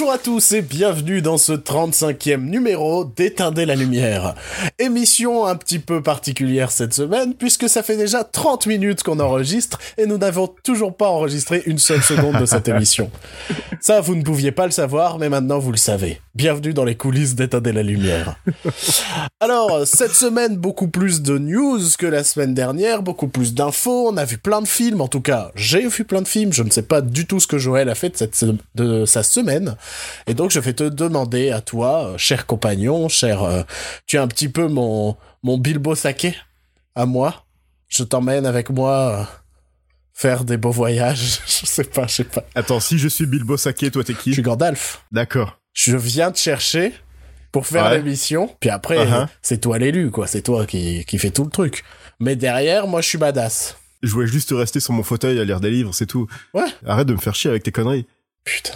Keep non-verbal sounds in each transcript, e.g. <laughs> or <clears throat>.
Bonjour à tous et bienvenue dans ce 35e numéro d'Éteindre la lumière. Émission un petit peu particulière cette semaine puisque ça fait déjà 30 minutes qu'on enregistre et nous n'avons toujours pas enregistré une seule seconde de cette émission. <laughs> Ça, vous ne pouviez pas le savoir, mais maintenant vous le savez. Bienvenue dans les coulisses d'Éteindre la lumière. Alors, cette semaine, beaucoup plus de news que la semaine dernière, beaucoup plus d'infos, on a vu plein de films, en tout cas, j'ai vu plein de films, je ne sais pas du tout ce que Joël a fait de, cette de sa semaine. Et donc, je vais te demander à toi, euh, cher compagnon, cher, euh, tu es un petit peu mon, mon Bilbo Saké, à moi. Je t'emmène avec moi euh, faire des beaux voyages. <laughs> je sais pas, je sais pas. Attends, si je suis Bilbo Saké, toi t'es Je qui suis Gandalf. D'accord. Je viens te chercher pour faire Ouais. l'émission. Puis après, Uh-huh. c'est toi l'élu, quoi. C'est toi qui, qui fait tout le truc. Mais derrière, moi, je suis badass. Je voulais juste rester sur mon fauteuil à lire des livres, c'est tout. Ouais. Arrête de me faire chier avec tes conneries. Putain.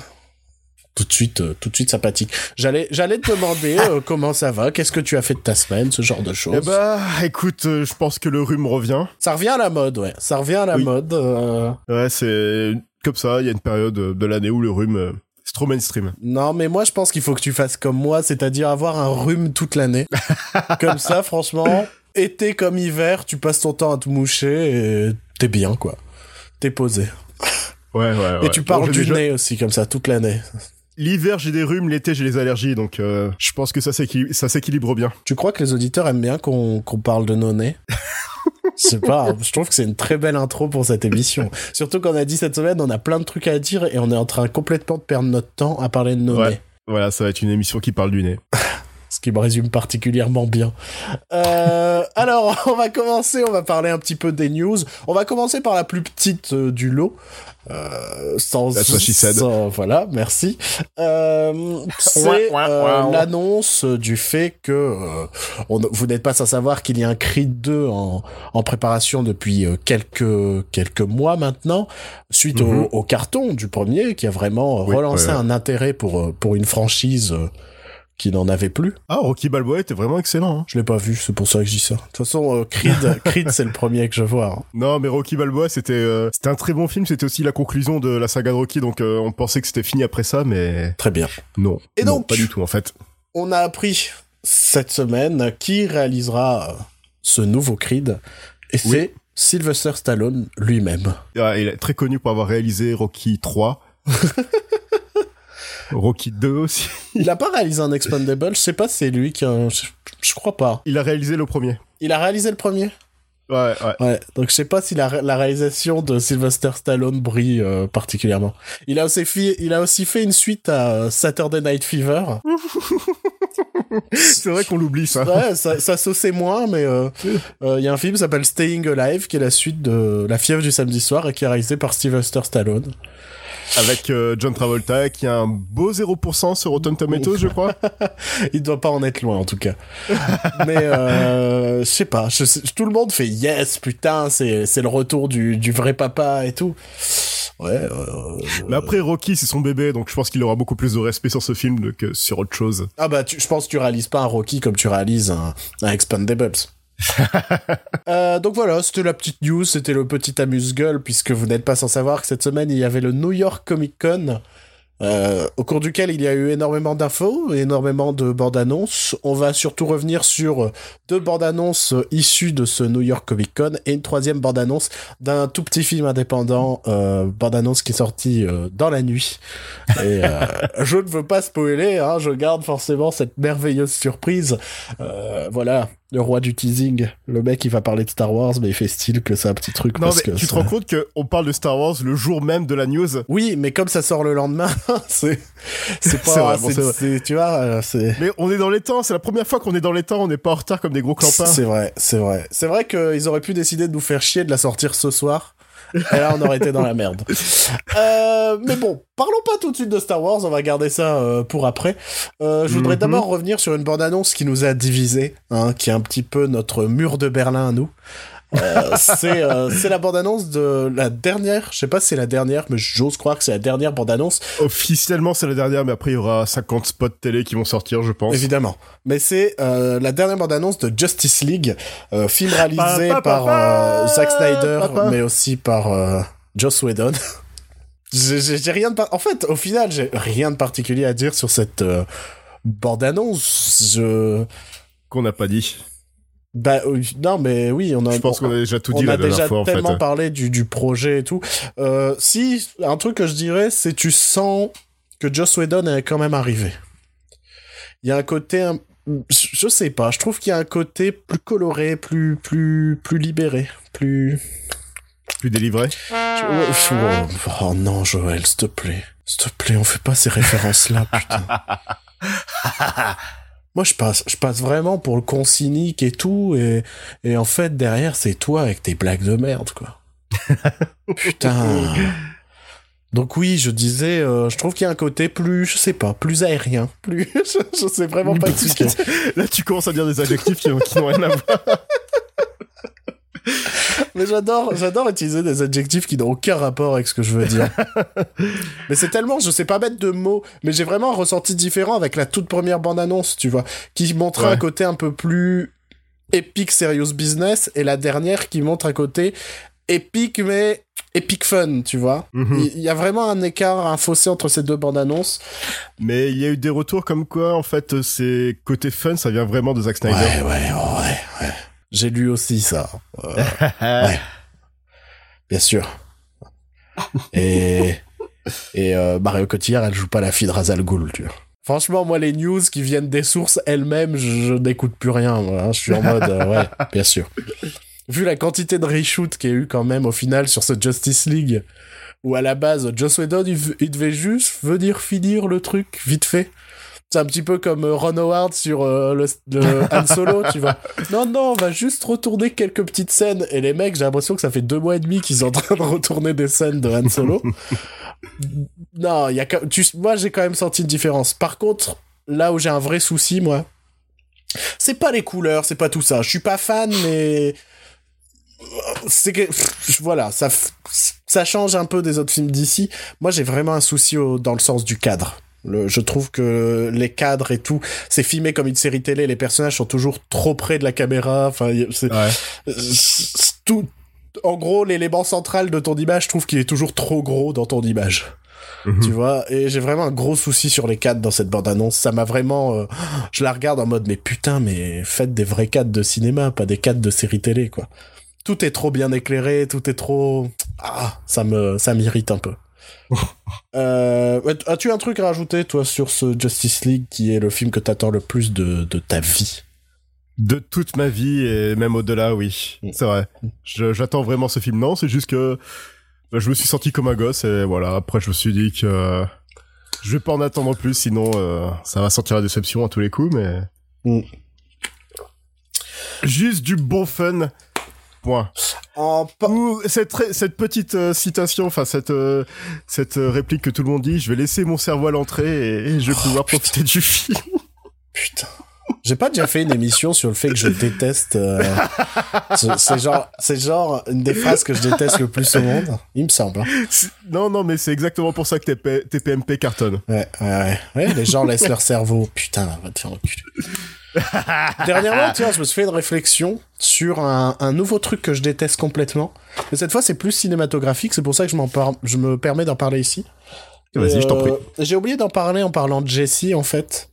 Tout de suite, euh, tout de suite sympathique. J'allais, j'allais te demander euh, <laughs> comment ça va, qu'est-ce que tu as fait de ta semaine, ce genre de choses? Eh bah, écoute, euh, je pense que le rhume revient. Ça revient à la mode, ouais. Ça revient à la Oui. mode. euh. Ouais, c'est comme ça, il y a une période euh, de l'année où le rhume, euh, c'est trop mainstream. Non, mais moi, je pense qu'il faut que tu fasses comme moi, c'est-à-dire avoir un rhume toute l'année. <laughs> comme ça, franchement, été comme hiver, tu passes ton temps à te moucher et t'es bien, quoi. T'es posé. Ouais, ouais, ouais. Et tu parles Bon, du déjà- nez aussi, comme ça, toute l'année. L'hiver, j'ai des rhumes, l'été, j'ai les allergies, donc euh, je pense que ça s'équilibre, bien. Tu crois que les auditeurs aiment bien qu'on parle de nos nez Je sais pas, je trouve que c'est une très belle intro pour cette émission. Surtout qu'on a dit cette semaine, on a plein de trucs à dire et on est en train complètement de perdre notre temps à parler de nos Ouais. nez. Voilà, ça va être une émission qui parle du nez. <laughs> Ce qui me résume particulièrement bien. Euh, alors, <laughs> on va commencer, on va parler un petit peu des news. On va commencer par la plus petite euh, du lot. Euh, sans, That's what she said. sans- voilà, merci. Euh, <laughs> c'est euh, l'annonce du fait que euh, on- vous n'êtes pas sans savoir qu'il y a un Creed 2 en, en préparation depuis euh, quelques quelques mois maintenant, suite Mhm. au, au carton du premier, qui a vraiment Oui, relancé ouais, ouais. un intérêt pour pour une franchise euh, qui n'en avait plus. Ah, Rocky Balboa était vraiment excellent. Hein. Je l'ai pas vu, c'est pour ça que je dis ça. De toute façon, euh, Creed, <laughs> Creed c'est le premier que je vois. hein. Non, mais Rocky Balboa, c'était euh, c'était un très bon film. C'était aussi la conclusion de la saga de Rocky, donc euh, on pensait que c'était fini après ça, mais Très bien. non. Et Non, donc pas du tout en fait. On a appris cette semaine qui réalisera ce nouveau Creed, et c'est. Sylvester Stallone lui-même. Ah, il est très connu pour avoir réalisé Rocky 3. <laughs> Rocky 2 aussi. <laughs> Il a pas réalisé un Expandable, je sais pas si c'est lui qui a... Je, je crois pas. Il a réalisé le premier. Il a réalisé le premier? Ouais, ouais. Ouais, donc je sais pas si la, la réalisation de Sylvester Stallone brille euh, particulièrement. Il a aussi fait, il a aussi fait une suite à euh, Saturday Night Fever. <laughs> C'est vrai qu'on l'oublie ça. Ouais, ça, ça moins, mais euh, <laughs> euh, il y a un film qui s'appelle Staying Alive, qui est la suite de La fièvre du samedi soir et qui est réalisé par Sylvester Stallone. Avec euh, John Travolta qui a un beau 0% sur Rotten Tomatoes, je crois. <laughs> Il doit pas en être loin, en tout cas. mais euh, je sais pas, tout le monde fait yes, putain, c'est c'est le retour du, du vrai papa et tout. Ouais, euh, Mais après, Rocky, c'est son bébé, donc je pense qu'il aura beaucoup plus de respect sur ce film que sur autre chose. Ah bah, tu- je pense que tu réalises pas un Rocky comme tu réalises un, un Expandables. <laughs> Euh, donc voilà, c'était la petite news, c'était le petit amuse-gueule, puisque vous n'êtes pas sans savoir que cette semaine, il y avait le New York Comic Con, euh, au cours duquel il y a eu énormément d'infos, énormément de bandes annonces. On va surtout revenir sur deux bandes annonces issues de ce New York Comic Con et une troisième bande annonce d'un tout petit film indépendant, euh, bande annonce qui est sortie euh, dans la nuit. Et <laughs> je ne veux pas spoiler, hein, je garde forcément cette merveilleuse surprise. Voilà, le roi du teasing, le mec il va parler de Star Wars, mais il fait style que c'est un petit truc. Non, parce mais que tu te rends compte qu'on parle de Star Wars le jour même de la news Oui, mais comme ça sort le lendemain, <laughs> c'est c'est pas, vrai, bon, tu vois, euh, c'est. Mais on est dans les temps, c'est la première fois qu'on est dans les temps, on n'est pas en retard comme des gros clampins. C'est vrai, c'est vrai. C'est vrai qu'ils auraient pu décider de nous faire chier de la sortir ce soir. Et là, on aurait été dans la merde. Euh, mais bon, parlons pas tout de suite de Star Wars, on va garder ça euh, pour après. Euh, je voudrais Mhm. d'abord revenir sur une bande-annonce qui nous a divisés, hein, qui est un petit peu notre mur de Berlin à nous. Euh, c'est euh, c'est la bande-annonce de la dernière, je sais pas si c'est la dernière, mais j'ose croire que c'est la dernière bande-annonce Officiellement, c'est la dernière, mais après, il y aura 50 spots télé qui vont sortir, je pense. Évidemment. Mais c'est euh, la dernière bande-annonce de Justice League, euh, film réalisé Pa, pa, pa, par pa, Zack Snyder, mais aussi par euh, Joss Whedon. <laughs> j'ai rien de... En fait, au final, j'ai rien de particulier à dire sur cette euh, bande-annonce. Je... Qu'on n'a pas dit. Bah non mais oui on a. Je pense qu'on a déjà tout dit on la a dernière déjà fois en tellement fait. parlé du, du projet et tout. Euh, si un truc que je dirais c'est tu sens que Joss Whedon est quand même arrivé. Il y a un côté un- je sais pas je trouve qu'il y a un côté plus coloré plus plus plus libéré plus. Plus délivré. oh, oh non Joël s'il te plaît s'il te plaît on fait pas ces références là putain. <laughs> Moi, je passe, je passe vraiment pour le con cynique et tout, et, et en fait, derrière, c'est toi avec tes blagues de merde, quoi. <laughs> Putain. Donc oui, je disais, euh, je trouve qu'il y a un côté plus, je sais pas, plus aérien, plus, <laughs> je, je sais vraiment pas expliquer. Là, tu commences à dire des adjectifs qui, qui n'ont rien à voir. <laughs> <laughs> Mais j'adore, j'adore utiliser des adjectifs qui n'ont aucun rapport avec ce que je veux dire. <laughs> mais c'est tellement, je sais pas mettre de mots, mais j'ai vraiment un ressenti différent avec la toute première bande-annonce, tu vois, qui montrait Ouais. un côté un peu plus épique serious business, et la dernière qui montre un côté épique mais épique fun, tu vois. Mhm. Il y a vraiment un écart, un fossé entre ces deux bandes annonces. Mais il y a eu des retours comme quoi, en fait, c'est côté fun, ça vient vraiment de Zack Snyder. Ouais, ouais, oh. J'ai lu aussi ça. Euh, Ouais. <laughs> Bien sûr. Et, et euh, Mario Cotillard, elle joue pas la fille de Razal Ghoul, tu vois. Franchement, moi, les news qui viennent des sources elles-mêmes, je, je n'écoute plus rien. moi, hein. Je suis en mode, euh, ouais, bien sûr. Vu la quantité de reshoot qu'il y a eu quand même au final sur ce Justice League, où à la base, Joss Whedon, il devait juste venir finir le truc vite fait. C'est un petit peu comme euh, Ron Howard sur euh, le, le <laughs> Han Solo, tu vois. Non, non, on va juste retourner quelques petites scènes. Et les mecs, j'ai l'impression que ça fait deux mois et demi qu'ils sont en train de retourner des scènes de Han Solo. <laughs> non, y a, tu, moi, j'ai quand même senti une différence. Par contre, là où j'ai un vrai souci, moi, c'est pas les couleurs, c'est pas tout ça. Je suis pas fan, mais c'est que voilà, ça change un peu des autres films d'ici. Moi, j'ai vraiment un souci au- dans le sens du cadre. Le- je trouve que les cadres et tout, c'est filmé comme une série télé. Les personnages sont toujours trop près de la caméra. Enfin, y- c'est Ouais. c'est tout. En gros, l'élément central de ton image, je trouve qu'il est toujours trop gros dans ton image. Mhm. Tu vois, et j'ai vraiment un gros souci sur les cadres dans cette bande-annonce. Ça m'a vraiment, euh, je la regarde en mode, mais putain, mais faites des vrais cadres de cinéma, pas des cadres de série télé, quoi. Tout est trop bien éclairé, tout est trop, ah, ça me, ça m'irrite un peu. <laughs> euh, as-tu un truc à rajouter, toi, sur ce Justice League qui est le film que t'attends le plus de, de ta vie? De toute ma vie et même au-delà, oui. Mm. C'est vrai. J'attends vraiment ce film. Non, c'est juste que bah, je me suis senti comme un gosse et voilà. Après, je me suis dit que je vais pas en attendre plus, sinon euh, ça va sentir la déception à tous les coups. Mais Mm. juste du bon fun. Point. En pa- Ou cette, petite euh, citation, enfin cette euh, cette euh, réplique que tout le monde dit, je vais laisser mon cerveau à l'entrée et, et je vais Oh, pouvoir putain. profiter du film. <laughs> Putain. J'ai pas déjà fait une émission sur le fait que je déteste. ce- c'est genre, c'est genre une des phrases que je déteste le plus au monde. Il me semble. hein. Non, non, mais c'est exactement pour ça que TP TPMP cartonne. Ouais, ouais, ouais. Ouais, les gens laissent leur cerveau. Putain, va te faire enculer. <laughs> Dernièrement, tiens, je me suis fait une réflexion sur un, un nouveau truc que je déteste complètement. Mais cette fois, c'est plus cinématographique. C'est pour ça que je par- je me permets d'en parler ici. Vas-y, Et, je t'en prie. euh, J'ai oublié d'en parler en parlant de Jessie, en fait.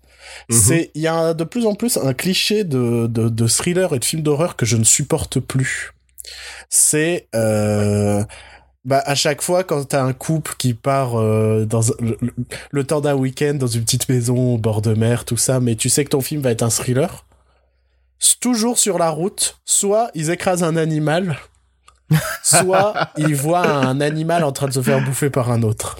Mhm. C'est, il y a de plus en plus un cliché de, de, de thriller et de film d'horreur que je ne supporte plus. C'est, euh, bah, à chaque fois, quand t'as un couple qui part euh, dans le, le- le temps d'un week-end dans une petite maison au bord de mer, tout ça, mais tu sais que ton film va être un thriller, c'est toujours sur la route, soit ils écrasent un animal, <laughs> soit ils voient un animal en train de se faire bouffer par un autre.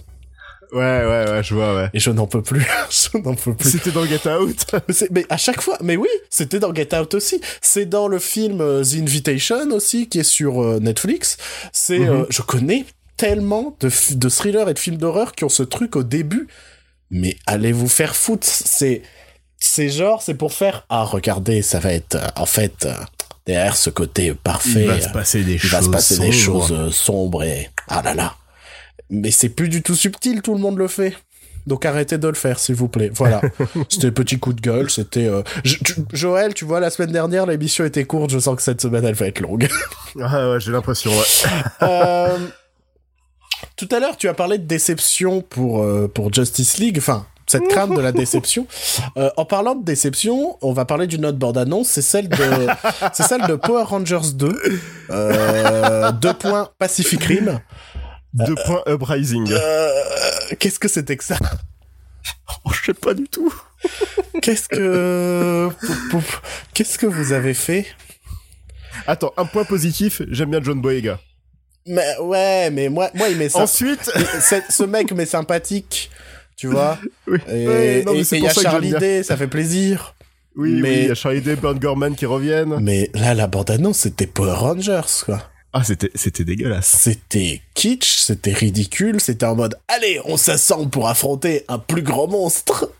Ouais, ouais, ouais, je vois, ouais. Et je n'en peux plus. <laughs> je n'en peux plus. C'était dans Get Out. <laughs> Mais à chaque fois, mais oui, c'était dans Get Out aussi. C'est dans le film euh, The Invitation aussi, qui est sur euh, Netflix. C'est, Mhm. euh, je connais tellement de, de thrillers et de films d'horreur qui ont ce truc au début. Mais allez vous faire foutre? C'est, c'est genre, c'est pour faire, ah, regardez, ça va être, en fait, derrière ce côté parfait. Il va se passer des il choses. va se passer des sombres. choses sombres et ah là là. Mais c'est plus du tout subtil, tout le monde le fait. Donc arrêtez de le faire, s'il vous plaît. Voilà. <laughs> c'était le petit coup de gueule. C'était euh, Joël, tu vois, la semaine dernière, l'émission était courte. Je sens que cette semaine, elle va être longue. Ah ouais, j'ai l'impression, ouais. <laughs> Euh, Tout à l'heure, tu as parlé de déception pour, euh, pour Justice League, enfin, cette crainte de la déception. Euh, en parlant de déception, on va parler d'une autre bande-annonce, c'est celle de, c'est celle de Power Rangers 2. Euh, deux points Pacific Rim. Deux points Uprising. Euh, Qu'est-ce que c'était que ça <laughs> Oh, je sais pas du tout. <laughs> Qu'est-ce que, qu'est-ce que vous avez fait Attends, un point positif, j'aime bien John Boyega. Mais ouais, mais moi, moi, il met ça. Ensuite, <laughs> ce mec m'est sympathique, tu vois. oui, Et Ouais, non, mais et- y a Charlie. Day, ça fait plaisir. oui, mais- oui, il y a Charlie Day, Burn Gorman qui reviennent. Mais là, la bande-annonce, c'était Power Rangers, quoi. Ah, c'était, c'était dégueulasse. C'était kitsch, c'était ridicule, c'était en mode allez, on s'assemble pour affronter un plus grand monstre.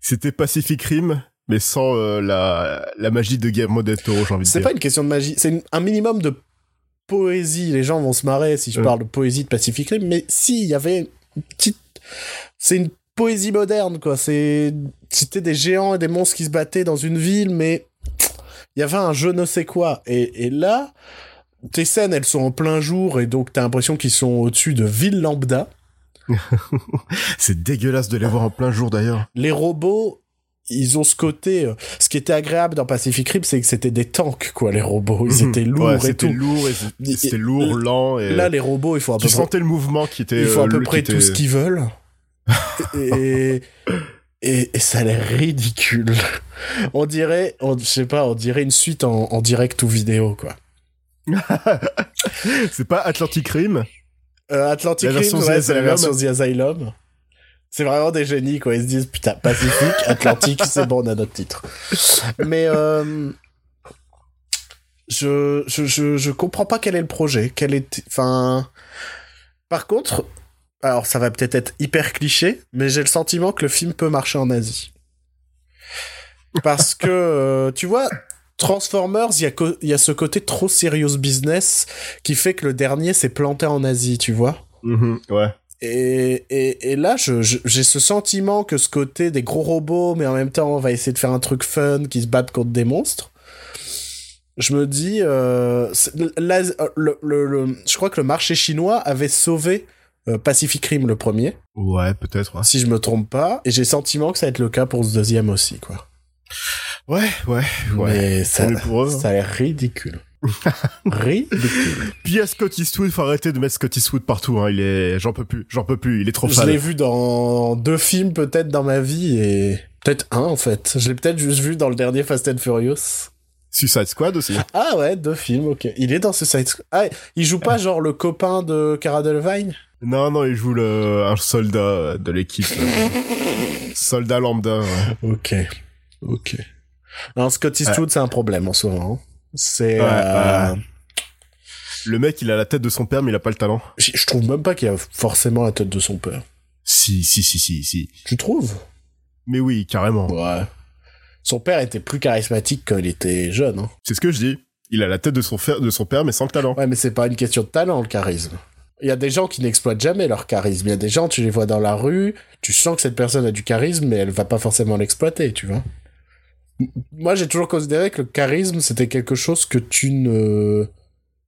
C'était Pacific Rim, mais sans euh, la, la magie de Guillermo del Toro, j'ai envie de C'est dire. pas une question de magie, c'est un minimum de poésie. Les gens vont se marrer si je parle de poésie de Pacific Rim, mais si, il y avait une petite. C'est une poésie moderne, quoi. C'est C'était des géants et des monstres qui se battaient dans une ville, mais il y avait un je ne sais quoi. Et, et là, tes scènes, elles sont en plein jour, et donc t'as l'impression qu'ils sont au-dessus de villes lambda. <laughs> C'est dégueulasse de les voir en plein jour d'ailleurs. les robots, ils ont ce côté. euh, ce qui était agréable dans Pacific Rim, c'est que c'était des tanks, quoi, les robots. Ils étaient lourds Ouais, et c'était tout. lourd, et c'était lourd, lent, et Là, les robots, il faut à peu tu près, sentais le mouvement qui était. il faut à euh, peu près tout ce qu'ils veulent. <laughs> et, et, et ça a l'air ridicule. On dirait, on, je sais pas, on dirait une suite en, en direct ou vidéo, quoi. <laughs> C'est pas Atlantic Rim Euh, Atlantic La Rim, ouais, c'est la version The Asylum. C'est vraiment des génies, quoi. Ils se disent, putain, Pacifique, Atlantique, c'est bon, on a notre titre. Mais, euh, je, je, je, je comprends pas quel est le projet. Quel est, enfin, par contre, alors ça va peut-être être hyper cliché, mais j'ai le sentiment que le film peut marcher en Asie. Parce que, euh, tu vois, Transformers, il y, a y ce côté trop serious business qui fait que le dernier s'est planté en Asie, tu vois. Mhm, Ouais. Et, et, et là, j'ai ce sentiment que ce côté des gros robots, mais en même temps, on va essayer de faire un truc fun qui se battent contre des monstres. Je me dis, euh, c'est- l'As- le, le- le- je crois que le marché chinois avait sauvé euh, Pacific Rim le premier, Ouais, peut-être. Ouais. si je me trompe pas, et j'ai le sentiment que ça va être le cas pour ce deuxième aussi, quoi. Ouais, ouais, ouais. Mais ça, pour eux, hein. ça a l'air ridicule. <laughs> ridicule. Puis à Scott Eastwood, faut arrêter de mettre Scott Eastwood partout. Hein. Il est, j'en peux plus, j'en peux plus. Il est trop Je l'ai vu dans deux films peut-être dans ma vie et peut-être un en fait. Je l'ai peut-être juste vu dans le dernier Fast and Furious. Suicide Squad aussi. Ah ouais, deux films, ok. Il est dans ce site. Ah, il joue pas genre le copain de Cara Delevingne? Non, non, il joue le, un soldat de l'équipe. euh, <laughs> soldat lambda. ouais. Ok, ok. Non, Scott Eastwood, c'est un problème en ce moment. C'est. Ouais, euh. Le mec, il a la tête de son père, mais il a pas le talent. Je je trouve même pas qu'il a forcément la tête de son père. Si, si, si, si, si. Tu trouves? Mais oui, carrément. Ouais. Son père était plus charismatique quand il était jeune. Hein. C'est ce que je dis. Il a la tête de son, de son père, mais sans le talent. Ouais, mais c'est pas une question de talent, le charisme. Il y a des gens qui n'exploitent jamais leur charisme. Il y a des gens, tu les vois dans la rue, tu sens que cette personne a du charisme, mais elle va pas forcément l'exploiter, tu vois. Moi, j'ai toujours considéré que le charisme, c'était quelque chose que tu ne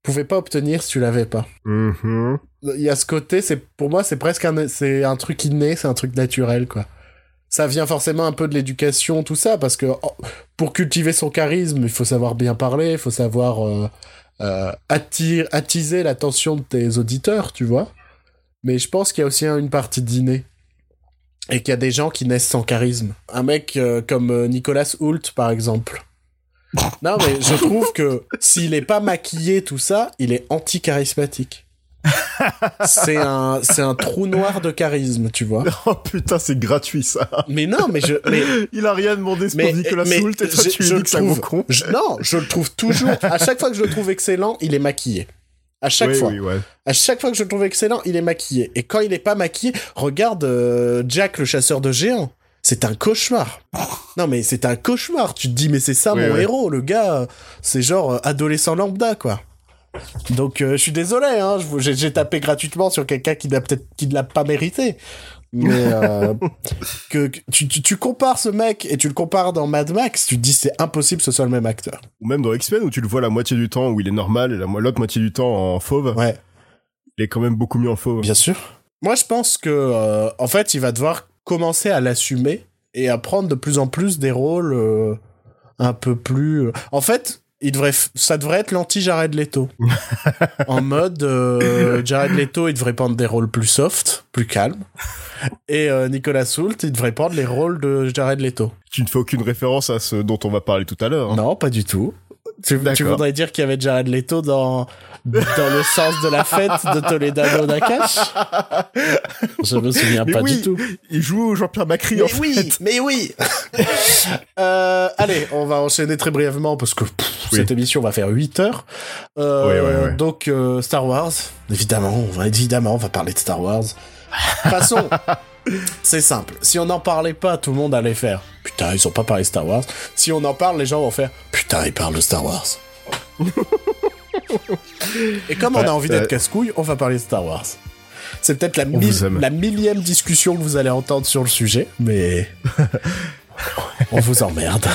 pouvais pas obtenir si tu l'avais pas. Mhm. Il y a ce côté, c'est, pour moi, c'est presque un, c'est un truc inné, c'est un truc naturel, quoi. Ça vient forcément un peu de l'éducation, tout ça, parce que oh, pour cultiver son charisme, il faut savoir bien parler, il faut savoir euh, euh, attiser l'attention de tes auditeurs, tu vois. Mais je pense qu'il y a aussi une partie d'inné. Et qu'il y a des gens qui naissent sans charisme. Un mec euh, comme euh, Nicolas Hoult, par exemple. <laughs> Non, mais je trouve que s'il est pas maquillé, tout ça, il est anti-charismatique. c'est un, c'est un trou noir de charisme, tu vois. <laughs> Oh putain, c'est gratuit ça. Mais non, mais je, mais, <laughs> Il a rien demandé mais, pour Nicolas mais Soult et toi je- tu je dis que trouve- con. je- non, je le trouve toujours, à chaque fois que je le trouve excellent, il est maquillé. À chaque oui, fois. oui, ouais. À chaque fois que je le trouve excellent, il est maquillé. Et quand il est pas maquillé, regarde euh, Jack le chasseur de géants. C'est un cauchemar. Non mais c'est un cauchemar. Tu te dis mais c'est ça Oui, mon héros, le gars, c'est genre euh, adolescent lambda quoi. Donc euh, je suis désolé, hein, j'ai tapé gratuitement sur quelqu'un qui ne l'a pas mérité. Mais <laughs> euh, que, que- tu, tu, tu compares ce mec et tu le compares dans Mad Max, tu te dis c'est impossible que ce soit le même acteur. Ou même dans X-Men où tu le vois la moitié du temps où il est normal et la mo- l'autre moitié du temps en fauve. Ouais. il est quand même beaucoup mieux en faux. Bien sûr. Moi, je pense que, euh, en fait, il va devoir commencer à l'assumer et à prendre de plus en plus des rôles euh, un peu plus. En fait, il devrait, ça devrait être l'anti Jared Leto. <laughs> en mode, euh, Jared Leto, il devrait prendre des rôles plus soft, plus calmes. Et euh, Nicolas Soult, il devrait prendre les rôles de Jared Leto. Tu ne fais aucune référence à ce dont on va parler tout à l'heure. hein. Non, pas du tout. Tu, voudrais dire qu'il y avait Jared Leto dans, dans le sens de la fête de Toledano Nakash Je me souviens Mais pas oui, du tout. Il joue Jean-Pierre Macri en Mais fait. oui, mais oui. <laughs> Euh, allez, on va enchaîner très brièvement parce que pff, Oui. cette émission va faire 8 heures. Euh, Oui, oui, oui. Donc euh, Star Wars, évidemment, on va évidemment on va parler de Star Wars. De toute façon, c'est simple. Si on n'en parlait pas, tout le monde allait faire. Putain, ils ont pas parlé Star Wars. Si on en parle, les gens vont faire. Putain, ils parlent de Star Wars. <laughs> Et comme on a envie d'être euh, casse-couille, on va parler de Star Wars. C'est peut-être la, millième discussion que vous allez entendre sur le sujet, mais <laughs> on vous emmerde.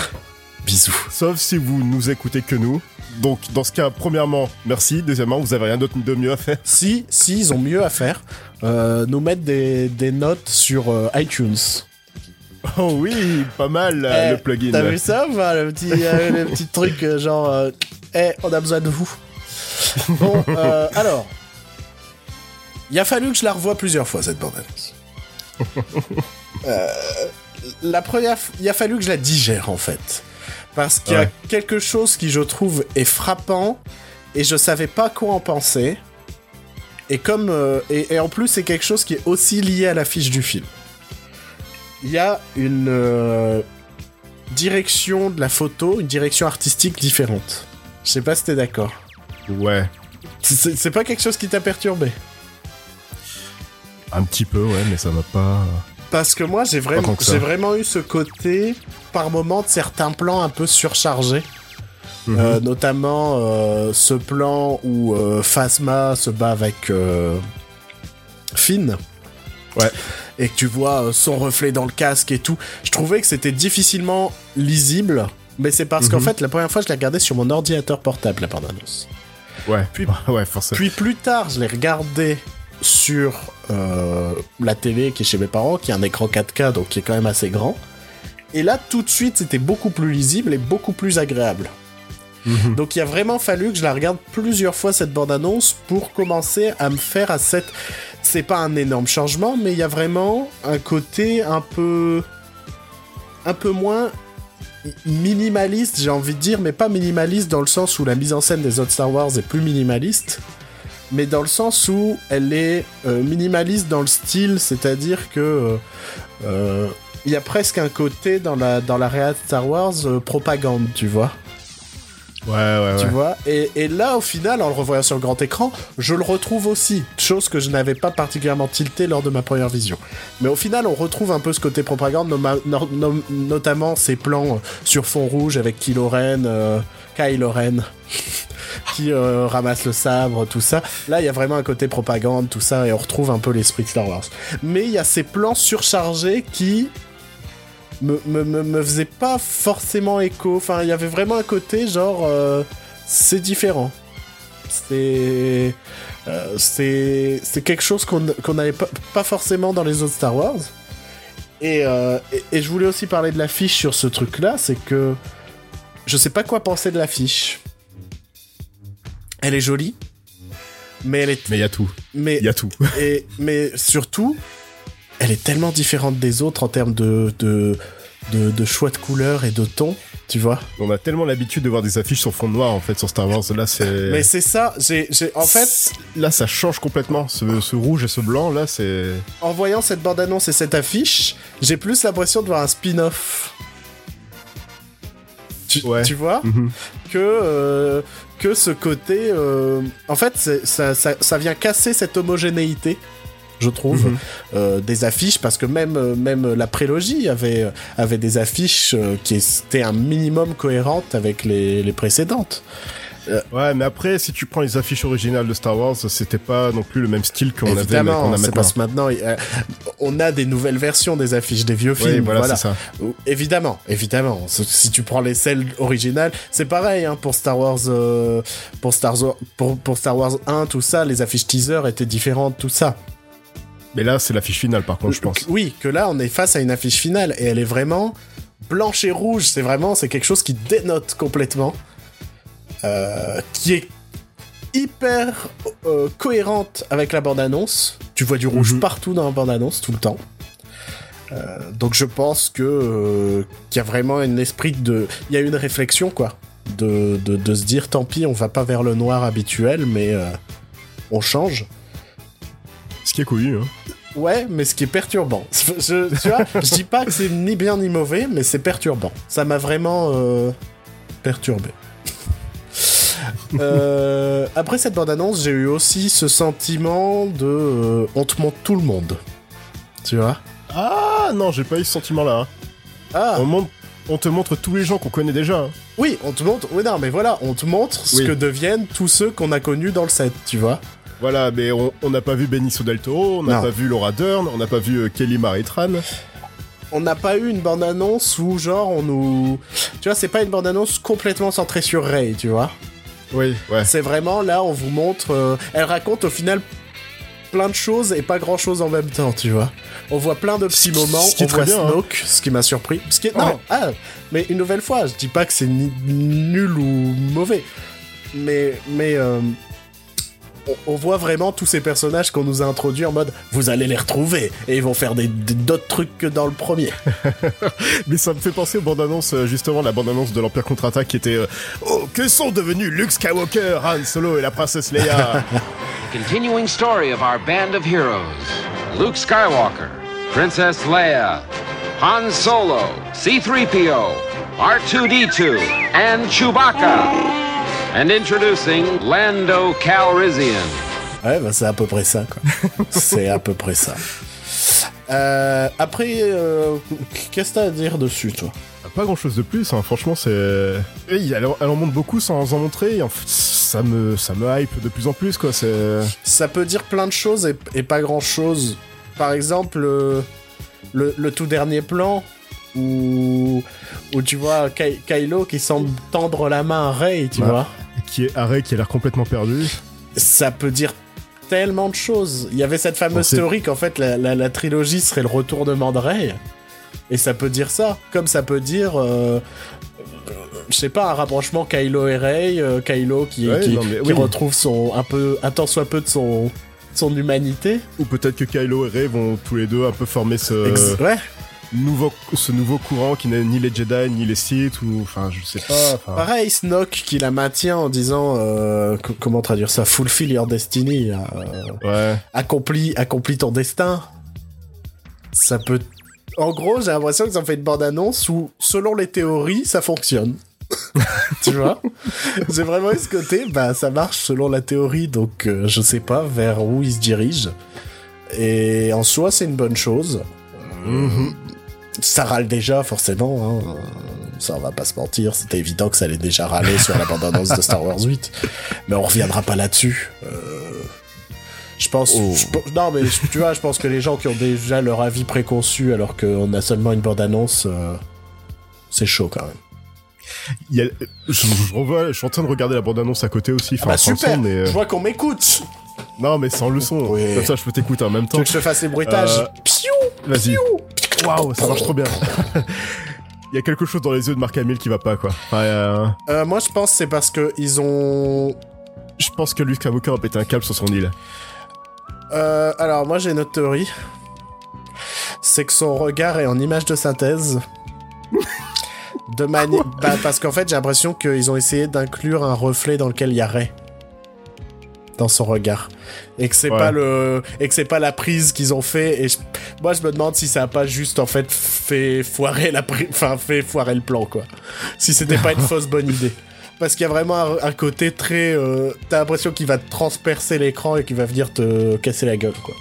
Bisous. Sauf si vous nous écoutez que nous. Donc, dans ce cas, premièrement, merci. Deuxièmement, vous avez rien d'autre de mieux à faire. Si, si ils ont mieux à faire, euh, nous mettre des, des notes sur euh, iTunes. Oh oui, pas mal, euh, Eh, le plugin. T'as vu ça pas, le petit, euh, le <laughs> petit truc euh, genre, eh, on a besoin de vous. Bon, alors, il a fallu que je la revoie plusieurs fois cette bande <laughs> la première, il a fallu que je la digère en fait, parce qu'il y a Ouais. quelque chose qui je trouve est frappant et je savais pas quoi en penser. Et comme et, et en plus c'est quelque chose qui est aussi lié à l'affiche du film. Il y a une euh, direction de la photo, une direction artistique différente. Je sais pas si t'es d'accord. Ouais, C'est pas quelque chose qui t'a perturbé? un petit peu, ouais, mais ça m'a pas. Parce que moi, j'ai vraiment, j'ai eu ce côté, par moment, de certains plans un peu surchargés. Mhm. Euh, notamment euh, ce plan où euh, Phasma se bat avec euh, Finn. Ouais. Et que tu vois euh, son reflet dans le casque et tout. Je trouvais que c'était difficilement lisible. Mais c'est parce qu'en Mhm. fait, la première fois, je l'ai regardé sur mon ordinateur portable, la bande-annonce. Ouais, Puis- <laughs> ouais, forcément. Puis plus tard, je l'ai regardé sur euh, la télé qui est chez mes parents, qui a un écran 4K, donc qui est quand même assez grand. Et là, tout de suite, c'était beaucoup plus lisible et beaucoup plus agréable. Mhm. Donc il a vraiment fallu que je la regarde plusieurs fois cette bande-annonce pour commencer à me faire à cette... C'est pas un énorme changement, mais il y a vraiment un côté un peu... un peu moins minimaliste, j'ai envie de dire, mais pas minimaliste dans le sens où la mise en scène des autres Star Wars est plus minimaliste, mais dans le sens où elle est euh, minimaliste dans le style, c'est-à-dire que euh, euh, il y a presque un côté dans la dans la Star Wars propagande, tu vois Ouais, ouais, tu ouais. vois et, et là au final en le revoyant sur le grand écran je le retrouve aussi chose que je n'avais pas particulièrement tilté lors de ma première vision. Mais au final on retrouve un peu ce côté propagande noma- no- no- notamment ces plans euh, sur fond rouge avec Kylo Ren euh, Kylo Ren <laughs> qui euh, ramasse le sabre tout ça. Là il y a vraiment un côté propagande tout ça et on retrouve un peu l'esprit de Star Wars. Mais il y a ces plans surchargés qui me, me, me, me faisait pas forcément écho. Enfin, il y avait vraiment un côté genre. euh, c'est différent. C'est. euh, c'est quelque chose qu'on qu'on n'avait pas, pas forcément dans les autres Star Wars. Et, euh, et, et je voulais aussi parler de l'affiche sur ce truc-là, c'est que je sais pas quoi penser de l'affiche. Elle est jolie, mais elle est, Mais il y a tout. mais Il y a tout. et, mais surtout, elle est tellement différente des autres en termes de, de, de, de choix de couleurs et de ton, tu vois. On a tellement l'habitude de voir des affiches sur fond noir, en fait, sur Star Wars. Là, c'est. Mais c'est ça, j'ai, j'ai, en fait, Là, ça change complètement. Ce, ce rouge et ce blanc, là, c'est. en voyant cette bande-annonce et cette affiche, j'ai plus l'impression de voir un spin-off. Tu, Ouais. tu vois? Mhm. que, euh, que ce côté... euh, en fait, ça, ça vient casser cette homogénéité, je trouve, Mhm. euh, des affiches, parce que même, euh, même la prélogie avait, avait des affiches euh, qui étaient un minimum cohérentes avec les, les précédentes. Ouais, mais après, si tu prends les affiches originales de Star Wars, c'était pas non plus le même style qu'on avait Évidemment, maintenant. parce que maintenant, euh, on a des nouvelles versions des affiches des vieux films. voilà, voilà. c'est ça. Évidemment, évidemment. Si tu prends les celles originales, c'est pareil hein, pour Star Wars, euh, pour Star Wars, pour, pour Star Wars 1, tout ça, les affiches teaser étaient différentes, tout ça. Mais là, c'est l'affiche finale, par contre, je pense. Oui, que là, on est face à une affiche finale et elle est vraiment blanche et rouge. C'est vraiment, c'est quelque chose qui dénote complètement, euh, qui est hyper euh, cohérente avec la bande-annonce. Tu vois du rouge Mhm. partout dans la bande-annonce tout le temps. Euh, donc je pense que qu'il y a vraiment un esprit de, il y a une réflexion quoi, de, de, de se dire tant pis, on va pas vers le noir habituel, mais on change. Ce qui est cool, hein. Ouais, mais ce qui est perturbant. <laughs> Je, tu vois, je dis pas que c'est ni bien ni mauvais, mais c'est perturbant. Ça m'a vraiment euh, perturbé. <laughs> Euh, après cette bande-annonce, j'ai eu aussi ce sentiment de euh, on te montre tout le monde. Tu vois? Ah non, j'ai pas eu ce sentiment-là. hein. Ah On, montre- on te montre tous les gens qu'on connaît déjà. hein. oui, on te montre. Oui, non, mais voilà, on te montre ce que deviennent tous ceux qu'on a connus dans le set, tu vois Voilà, mais on n'a pas vu Benicio del Toro, on n'a pas vu Laura Dern, on n'a pas vu euh, Kelly Maritran. on n'a pas eu une bande-annonce où genre on nous... Tu vois, c'est pas une bande-annonce complètement centrée sur Ray, tu vois Oui, ouais. C'est vraiment là, on vous montre. euh, elle raconte au final plein de choses et pas grand chose en même temps, tu vois. On voit plein de petits moments. ce qui est on voit bien, hein. Snoke, ce qui m'a surpris. Ce qui est... Ouais. Non, ah, mais une nouvelle fois, je dis pas que c'est nul ou mauvais, mais mais euh, on, on voit vraiment tous ces personnages qu'on nous a introduits en mode vous allez les retrouver et ils vont faire des d'autres trucs que dans le premier. <laughs> Mais ça me fait penser aux bandes annonces, euh, justement, la bande annonce de l'Empire contre-attaque qui était euh, Oh, que sont devenus Luke Skywalker, Han Solo et la princesse Leia <laughs> Continuing story of our band of heroes Luke Skywalker, Princess Leia, Han Solo, C3PO, R2D2, and Chewbacca. And introducing Lando Calrissian. Ouais, bah c'est à peu près ça, quoi. <laughs> c'est à peu près ça. Euh, après, euh, qu'est-ce que t'as à dire dessus, toi? Pas grand chose de plus, hein. franchement, c'est. Elle, en- elle en montre beaucoup sans en montrer, et en fait, ça me, ça me hype de plus en plus, quoi. C'est. Ça peut dire plein de choses et, et pas grand-chose. Par exemple, euh, le, le tout dernier plan où, où tu vois Ky- Kylo qui semble tendre la main à Rey, tu Ouais. vois. Qui est Arrêt qui a l'air complètement perdu. Ça peut dire tellement de choses. Il y avait cette fameuse théorie qu'en fait la, la- la trilogie serait le retournement de Rey. Et ça peut dire ça. Comme ça peut dire, euh, je sais pas, un rapprochement Kylo et Rey. euh, Kylo qui, Ouais, qui, non, mais qui oui. retrouve son, un peu, un tant soit peu de son, son humanité. Ou peut-être que Kylo et Rey vont tous les deux un peu former ce, Ex- ouais. Nouveau, ce nouveau courant qui n'est ni les Jedi ni les Sith, ou. Enfin, je sais pas. Pareil, Snoke qui la maintient en disant, euh, co- comment traduire ça, fulfill your destiny, euh, Ouais. accomplis, accomplis ton destin. Ça peut. En gros, j'ai l'impression qu'ils ont fait une bande-annonce où, selon les théories, ça fonctionne. <laughs> tu vois? J'ai vraiment eu ce côté, bah ça marche selon la théorie, donc euh, je sais pas vers où ils se dirigent. Et en soi, c'est une bonne chose. Mhm. Ça râle déjà, forcément. Hein. Ça, on va pas se mentir. C'était évident que ça allait déjà râler sur la bande-annonce de Star Wars 8. Mais on reviendra pas là-dessus. Euh, Je pense. Oh. je pe- non, mais tu vois, je pense que les gens qui ont déjà leur avis préconçu alors qu'on a seulement une bande-annonce, euh, c'est chaud quand même. Il y a- je, je revois- je suis en train de regarder la bande-annonce à côté aussi. Enfin, bah le super son, mais. euh, Je vois qu'on m'écoute Non, mais sans le son. Oui. Comme ça, je peux t'écouter en même Tu temps. veux que je fasse les bruitages? Euh, Piou Vas-y. Waouh, ça marche trop bien. <laughs> Il y a quelque chose dans les yeux de Mark Hamill qui va pas, quoi. Enfin, euh, Euh, Moi, je pense que c'est parce que ils ont je pense que Luke Skywalker a pété un câble sur son île. Euh, alors, moi j'ai une autre théorie. C'est que son regard est en image de synthèse. De manière. bah, parce qu'en fait, j'ai l'impression qu'ils ont essayé d'inclure un reflet dans lequel il y a Ray. Dans son regard. Et que c'est Ouais. pas le. Et que c'est pas la prise qu'ils ont fait. Et je- moi, je me demande si ça a pas juste, en fait, fait foirer la prise. Enfin, fait foirer le plan, quoi. Si c'était pas une <laughs> fausse bonne idée. Parce qu'il y a vraiment un, un côté très. euh, T'as l'impression qu'il va transpercer l'écran et qu'il va venir te casser la gueule, quoi.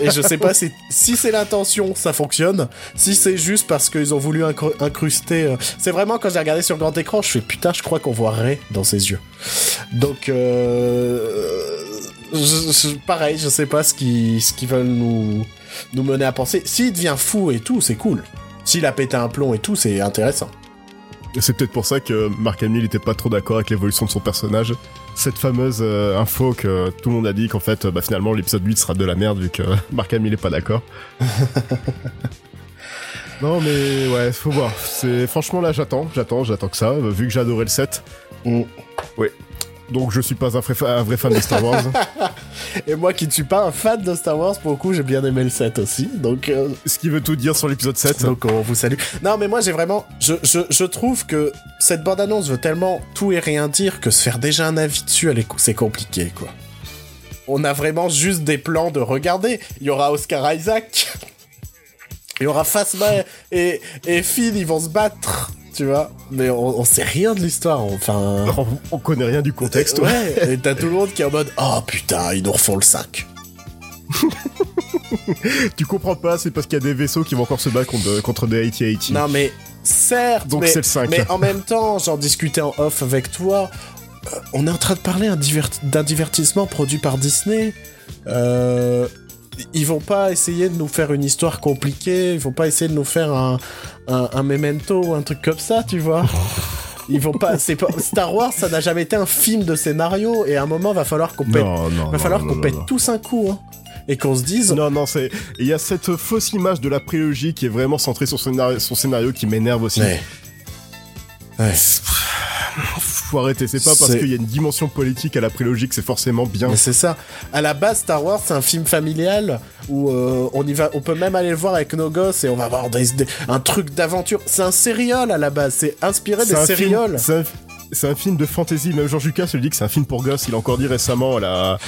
Et je sais pas si, c'est l'intention, ça fonctionne. Si c'est juste parce qu'ils ont voulu incru- incruster. euh, C'est vraiment quand j'ai regardé sur grand écran, je fais putain, je crois qu'on voit Ray dans ses yeux. Donc, euh, je- je- pareil, je sais pas ce qu'ils veulent nous, nous mener à penser. S'il devient fou et tout, c'est cool. S'il a pété un plomb et tout, c'est intéressant. C'est peut-être pour ça que Mark Hamill était pas trop d'accord avec l'évolution de son personnage. Cette fameuse euh, info que tout le monde a dit qu'en fait, euh, bah, finalement, l'épisode 8 sera de la merde vu que Mark Hamill est pas d'accord. <laughs> non, mais ouais, faut voir. C'est franchement là, j'attends, j'attends, j'attends que ça. euh, Vu que adoré le 7, Mm. Donc je suis pas un vrai, fa- un vrai fan de Star Wars. <laughs> Et moi qui ne suis pas un fan de Star Wars, pour le coup, j'ai bien aimé le 7 aussi. Donc, euh, Ce qui veut tout dire sur l'épisode 7. Donc on vous salue. Non mais moi j'ai vraiment... Je, je, je trouve que cette bande-annonce veut tellement tout et rien dire que se faire déjà un avis dessus, c'est compliqué quoi. On a vraiment juste des plans de regarder. Il y aura Oscar Isaac. Il y aura Phasma et, et Finn, ils vont se battre. Tu vois Mais on, on sait rien de l'histoire. Enfin... On, on connaît rien du contexte. Ouais, et t'as tout le monde qui est en mode Oh putain, ils nous refont le 5. <laughs> Tu comprends pas, c'est parce qu'il y a des vaisseaux qui vont encore se battre contre, contre des AT-AT. Non mais certes, Donc mais, c'est le 5. mais en même temps, j'en discutais en off avec toi. euh, on est en train de parler un divert- d'un divertissement produit par Disney. Euh, ils vont pas essayer de nous faire une histoire compliquée. Ils vont pas essayer de nous faire un, un, un memento ou un truc comme ça, tu vois. Ils vont pas. C'est pas Star Wars, ça n'a jamais été un film de scénario. Et à un moment, va falloir qu'on pète. Non, non, va non, falloir qu'on pète tous un coup. hein. Et qu'on se dise. Non, non, c'est. Il y a cette fausse image de la prélogie qui est vraiment centrée sur son scénario, son scénario qui m'énerve aussi. Ouais. Ouais. Faut arrêter, c'est pas parce qu'il y a une dimension politique à la prélogie que c'est forcément bien. C'est ça. À la base, Star Wars, c'est un film familial où euh, on y va, on peut même aller le voir avec nos gosses et on va voir des- des- un truc d'aventure. C'est un sériol à la base. C'est inspiré des sérioles. C'est un, film de fantasy. Même George Lucas se dit que c'est un film pour gosses. Il a encore dit récemment à la,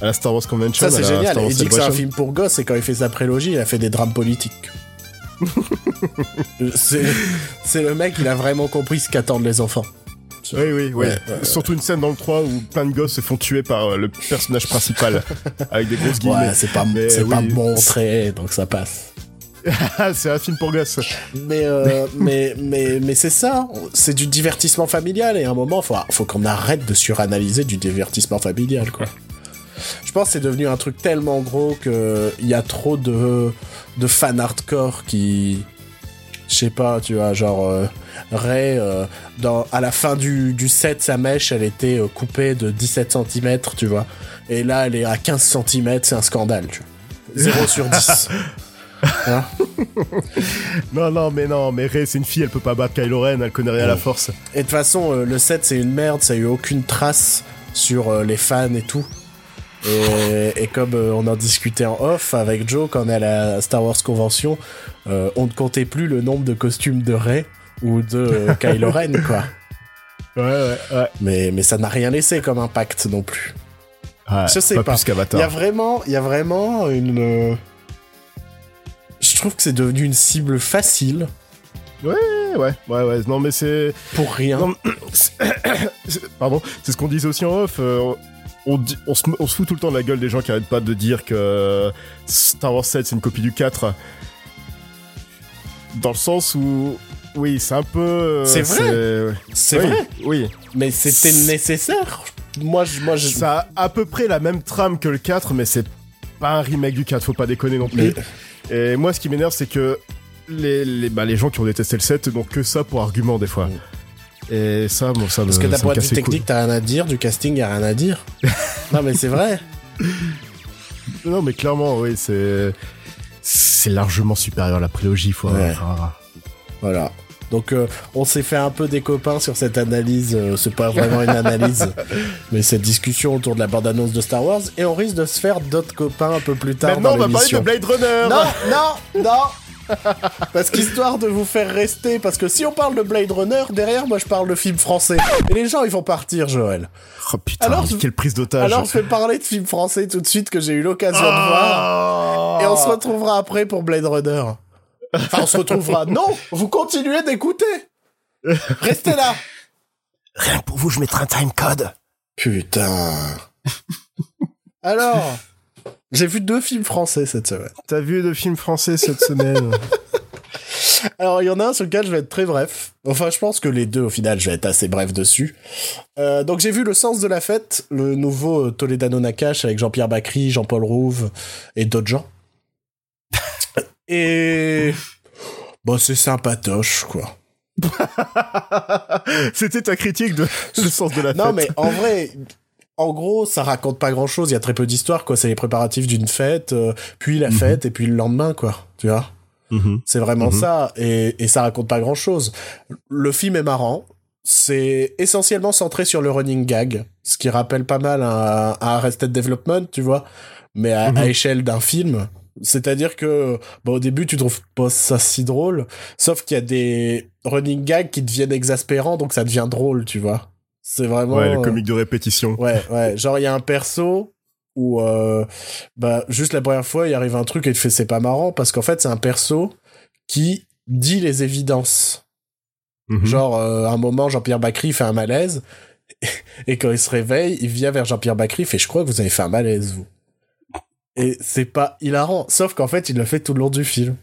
à la Star Wars Convention. Ça, c'est génial. Il dit que c'est un film pour gosses et quand il fait sa prélogie, il a fait des drames politiques. <laughs> c'est c'est le mec, il a vraiment compris ce qu'attendent les enfants. Oui, oui, oui. Ouais, ouais, Surtout une scène dans le 3 où plein de gosses se font tuer par euh, le personnage principal <laughs> avec des grosses guillemets. Ouais, c'est pas, c'est pas montré, donc ça passe. <laughs> C'est un film pour gosses. Mais, euh, mais, mais, mais c'est ça, c'est du divertissement familial et à un moment, faut, faut qu'on arrête de suranalyser du divertissement familial, quoi. Je pense que c'est devenu un truc tellement gros que il y a trop de, de fans hardcore qui. Je sais pas, tu vois, genre. Euh, Ray, euh, dans, à la fin du, du set, sa mèche, elle était euh, coupée de 17 cm, tu vois. Et là, elle est à 15 cm, c'est un scandale, tu vois. 0 <laughs> sur 10. Hein <laughs> Non, non, mais non, mais Rey, c'est une fille, elle peut pas battre Kylo Ren, elle connaît rien à la force. Et de toute façon, euh, le set c'est une merde, ça a eu aucune trace sur les fans et tout. Et, et comme euh, on en discutait en off avec Joe quand on est à la Star Wars Convention, euh, on ne comptait plus le nombre de costumes de Rey ou de euh, <laughs> Kylo Ren, quoi. Ouais, ouais, ouais. Mais, mais ça n'a rien laissé comme impact non plus. Ouais, Je sais pas. Il y a vraiment, il y a vraiment une. Je trouve que c'est devenu une cible facile Ouais, ouais, ouais, ouais. Non, mais c'est. pour rien. Non, <coughs> <coughs> Pardon, c'est ce qu'on disait aussi en off. euh, on, dit- on, se, on se fout tout le temps de la gueule des gens qui arrêtent pas de dire que Star Wars 7 c'est une copie du 4. Dans le sens où. Oui, c'est un peu. euh, C'est vrai. C'est oui, vrai, Oui. mais c'était nécessaire. Moi, je, moi, je, Ça a à peu près la même trame que le 4, mais c'est pas un remake du 4, faut pas déconner non plus. Mais- Et moi, ce qui m'énerve, c'est que les, les, bah, les gens qui ont détesté le 7 n'ont que ça pour argument des fois. Et ça, bon, ça me Parce que d'un me point de vue technique, t'as rien à dire, du casting, y a rien à dire. <laughs> non, mais c'est vrai. Non, mais clairement, oui, c'est. C'est largement supérieur à la prélogie, faut Ouais. avoir- Voilà. Donc, euh, on s'est fait un peu des copains sur cette analyse. euh, c'est pas vraiment une analyse, <laughs> mais cette discussion autour de la bande-annonce de Star Wars. Et on risque de se faire d'autres copains un peu plus tard Maintenant, dans on va parler de. Blade Runner Non, non, non <laughs> Parce qu'histoire de vous faire rester, parce que si on parle de Blade Runner, derrière moi je parle de film français. Et les gens ils vont partir, Joël. Oh putain, Alors, quelle prise d'otage Alors je vais parler de films français tout de suite que j'ai eu l'occasion de voir. Oh Et on se retrouvera après pour Blade Runner. Enfin, on se retrouvera. <laughs> Non, vous continuez d'écouter. Restez là. Rien que pour vous, je mettrai un timecode. Putain. Alors, J'ai vu deux films français cette semaine. T'as vu deux films français cette semaine <laughs> Alors, il y en a un sur lequel je vais être très bref. Enfin, je pense que les deux, au final, je vais être assez bref dessus. Euh, donc, j'ai vu Le Sens de la Fête, le nouveau Toledano Nakash avec Jean-Pierre Bacry, Jean-Paul Rouve et d'autres gens. <laughs> Et... Bon, c'est sympatoche, quoi. C'était ta critique de Le Sens de la Fête. Non, mais en vrai, en gros, ça raconte pas grand chose. Il y a très peu d'histoire, quoi. C'est les préparatifs d'une fête, euh, puis la fête, et puis le lendemain, quoi. Tu vois? Mhm. C'est vraiment Mhm. ça, et, et ça raconte pas grand chose. Le film est marrant. C'est essentiellement centré sur le running gag, ce qui rappelle pas mal un, un Arrested Development, tu vois, mais à, Mhm. à échelle d'un film. C'est-à-dire que, bon, au début, tu trouves pas ça si drôle, sauf qu'il y a des running gags qui deviennent exaspérants, donc ça devient drôle, tu vois. C'est vraiment. Ouais, le euh, comique de répétition. Ouais, ouais. Genre, il y a un perso où, euh, bah, juste la première fois, il arrive un truc et tu fais c'est pas marrant parce qu'en fait, c'est un perso qui dit les évidences. Mhm. Genre, euh, à un moment, Jean-Pierre Bacry fait un malaise <laughs> et quand il se réveille, il vient vers Jean-Pierre Bacry et fait Je crois que vous avez fait un malaise, vous. Et c'est pas hilarant. Sauf qu'en fait, il le fait tout le long du film.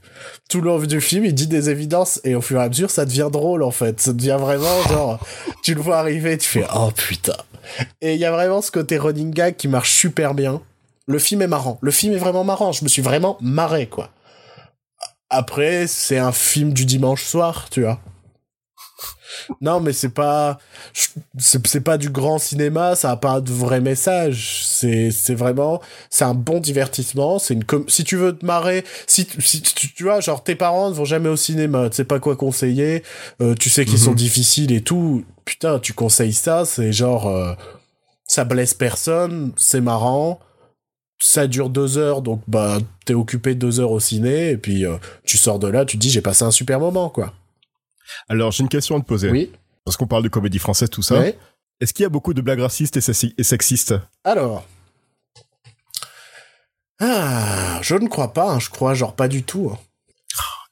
Tout le long du film, il dit des évidences et au fur et à mesure, ça devient drôle, en fait. Ça devient vraiment <laughs> genre, tu le vois arriver, tu fais Oh putain. Et il y a vraiment ce côté running gag qui marche super bien. Le film est marrant. Le film est vraiment marrant. Je me suis vraiment marré, quoi. Après, c'est un film du dimanche soir, tu vois. Non, mais c'est pas, c'est pas du grand cinéma, ça a pas de vrai message. C'est, c'est vraiment, c'est un bon divertissement. C'est une, com- si tu veux te marrer, si, tu- si tu, tu vois, genre tes parents ne vont jamais au cinéma, tu sais pas quoi conseiller, euh, tu sais qu'ils Mhm. sont difficiles et tout. Putain, tu conseilles ça, c'est genre, euh, ça blesse personne, c'est marrant. Ça dure deux heures, donc bah t'es occupé deux heures au ciné et puis euh, tu sors de là, tu te dis j'ai passé un super moment quoi. Alors, j'ai une question à te poser. Oui. Parce qu'on parle de comédie française, tout ça. Ouais. Est-ce qu'il y a beaucoup de blagues racistes et, sexi- et sexistes? Alors. Ah, je ne crois pas, hein, je crois genre pas du tout. hein.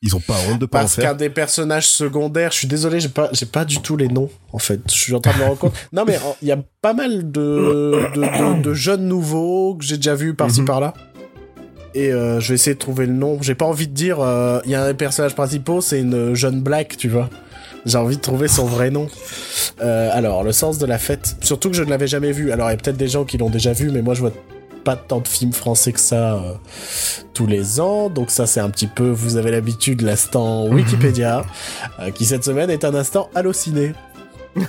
Ils ont pas honte de pas Parce qu'un des personnages secondaires, je suis désolé, j'ai pas, j'ai pas du tout les noms, en fait. Je suis en train de me rendre compte. Non, mais il y a pas mal de, de, de- de jeunes nouveaux que j'ai déjà vus par-ci Mhm. par-là. Et euh, je vais essayer de trouver le nom. J'ai pas envie de dire, euh, il y a un des personnages principaux, c'est une jeune black, tu vois. J'ai envie de trouver son vrai nom. Euh, alors, le sens de la fête. Surtout que je ne l'avais jamais vu. Alors, il y a peut-être des gens qui l'ont déjà vu, mais moi, je vois pas tant de films français que ça tous les ans. Donc ça, c'est un petit peu, vous avez l'habitude, l'instant Wikipédia, euh, qui cette semaine est un instant Allociné. <laughs>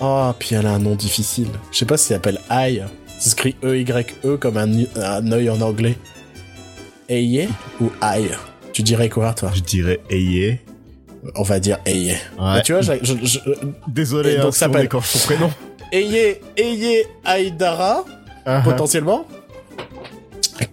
Oh, puis elle a un nom difficile. Je sais pas si ça s'appelle Eye. C'est écrit E-Y-E comme un, un œil en anglais. Eye ou Eye Tu dirais quoi, toi? Je dirais ayé. On va dire. Ouais. Mais tu vois, je, je- je- Désolé, hein, donc, ça on s'appelle- son prénom. <laughs> Eye, Eye Aïdara, Ah, ah. potentiellement.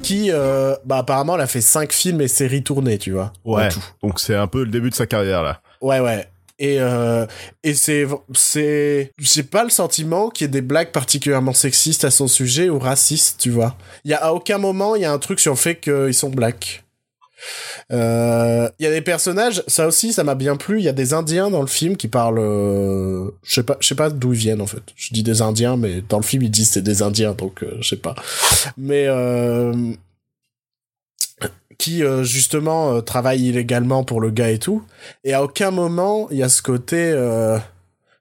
Qui, euh, bah, apparemment, elle a fait 5 films et séries tournées, tu vois. Ouais. tout. Donc c'est un peu le début de sa carrière là. Ouais, ouais. Et, euh, et c'est, c'est, j'ai pas le sentiment qu'il y ait des blagues particulièrement sexistes à son sujet ou racistes, tu vois. Il y a, à aucun moment, il y a un truc sur le fait qu'ils sont blacks. Euh, Il y a des personnages, ça aussi, ça m'a bien plu. Il y a des Indiens dans le film qui parlent, euh, je sais pas, je sais pas d'où ils viennent en fait. Je dis des Indiens, mais dans le film ils disent c'est des Indiens, donc euh, je sais pas. Mais euh, qui euh, justement euh, travaillent illégalement pour le gars et tout. Et à aucun moment il y a ce côté, euh,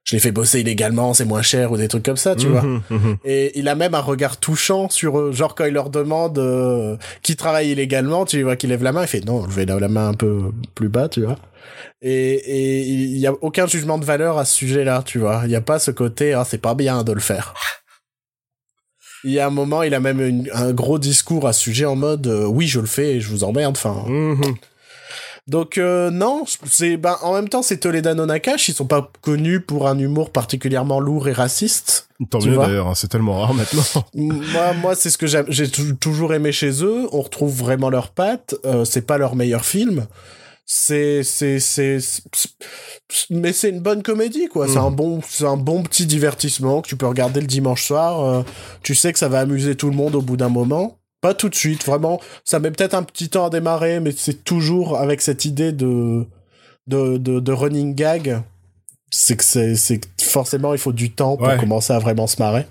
je les fais bosser illégalement, c'est moins cher ou des trucs comme ça, tu vois. Mhm, mhm. Et il a même un regard touchant sur eux. Genre quand il leur demande euh, qui travaille illégalement, tu vois qu'il lève la main, il fait non, levez la la main un peu plus bas, tu vois. Et et il y a aucun jugement de valeur à ce sujet-là, tu vois. Il y a pas ce côté ah c'est pas bien de le faire. Il y a un moment, il a même une- un gros discours à ce sujet en mode euh, oui je le fais et je vous emmerde. Enfin, Mhm. donc euh, non, c'est ben en même temps c'est Toledano Nakash, ils sont pas connus pour un humour particulièrement lourd et raciste. Tant mieux d'ailleurs, hein, c'est tellement rare maintenant. <laughs> moi, moi, c'est ce que j'ai tou- toujours aimé chez eux. On retrouve vraiment leurs pattes. Euh, c'est pas leur meilleur film. C'est, c'est, c'est, mais c'est une bonne comédie, quoi. C'est Mhm. un bon, c'est un bon petit divertissement que tu peux regarder le dimanche soir. Euh, tu sais que ça va amuser tout le monde au bout d'un moment. Pas tout de suite, vraiment. Ça met peut-être un petit temps à démarrer, mais c'est toujours avec cette idée de, de, de, de running gag c'est que c'est c'est forcément il faut du temps pour Ouais. commencer à vraiment se marrer.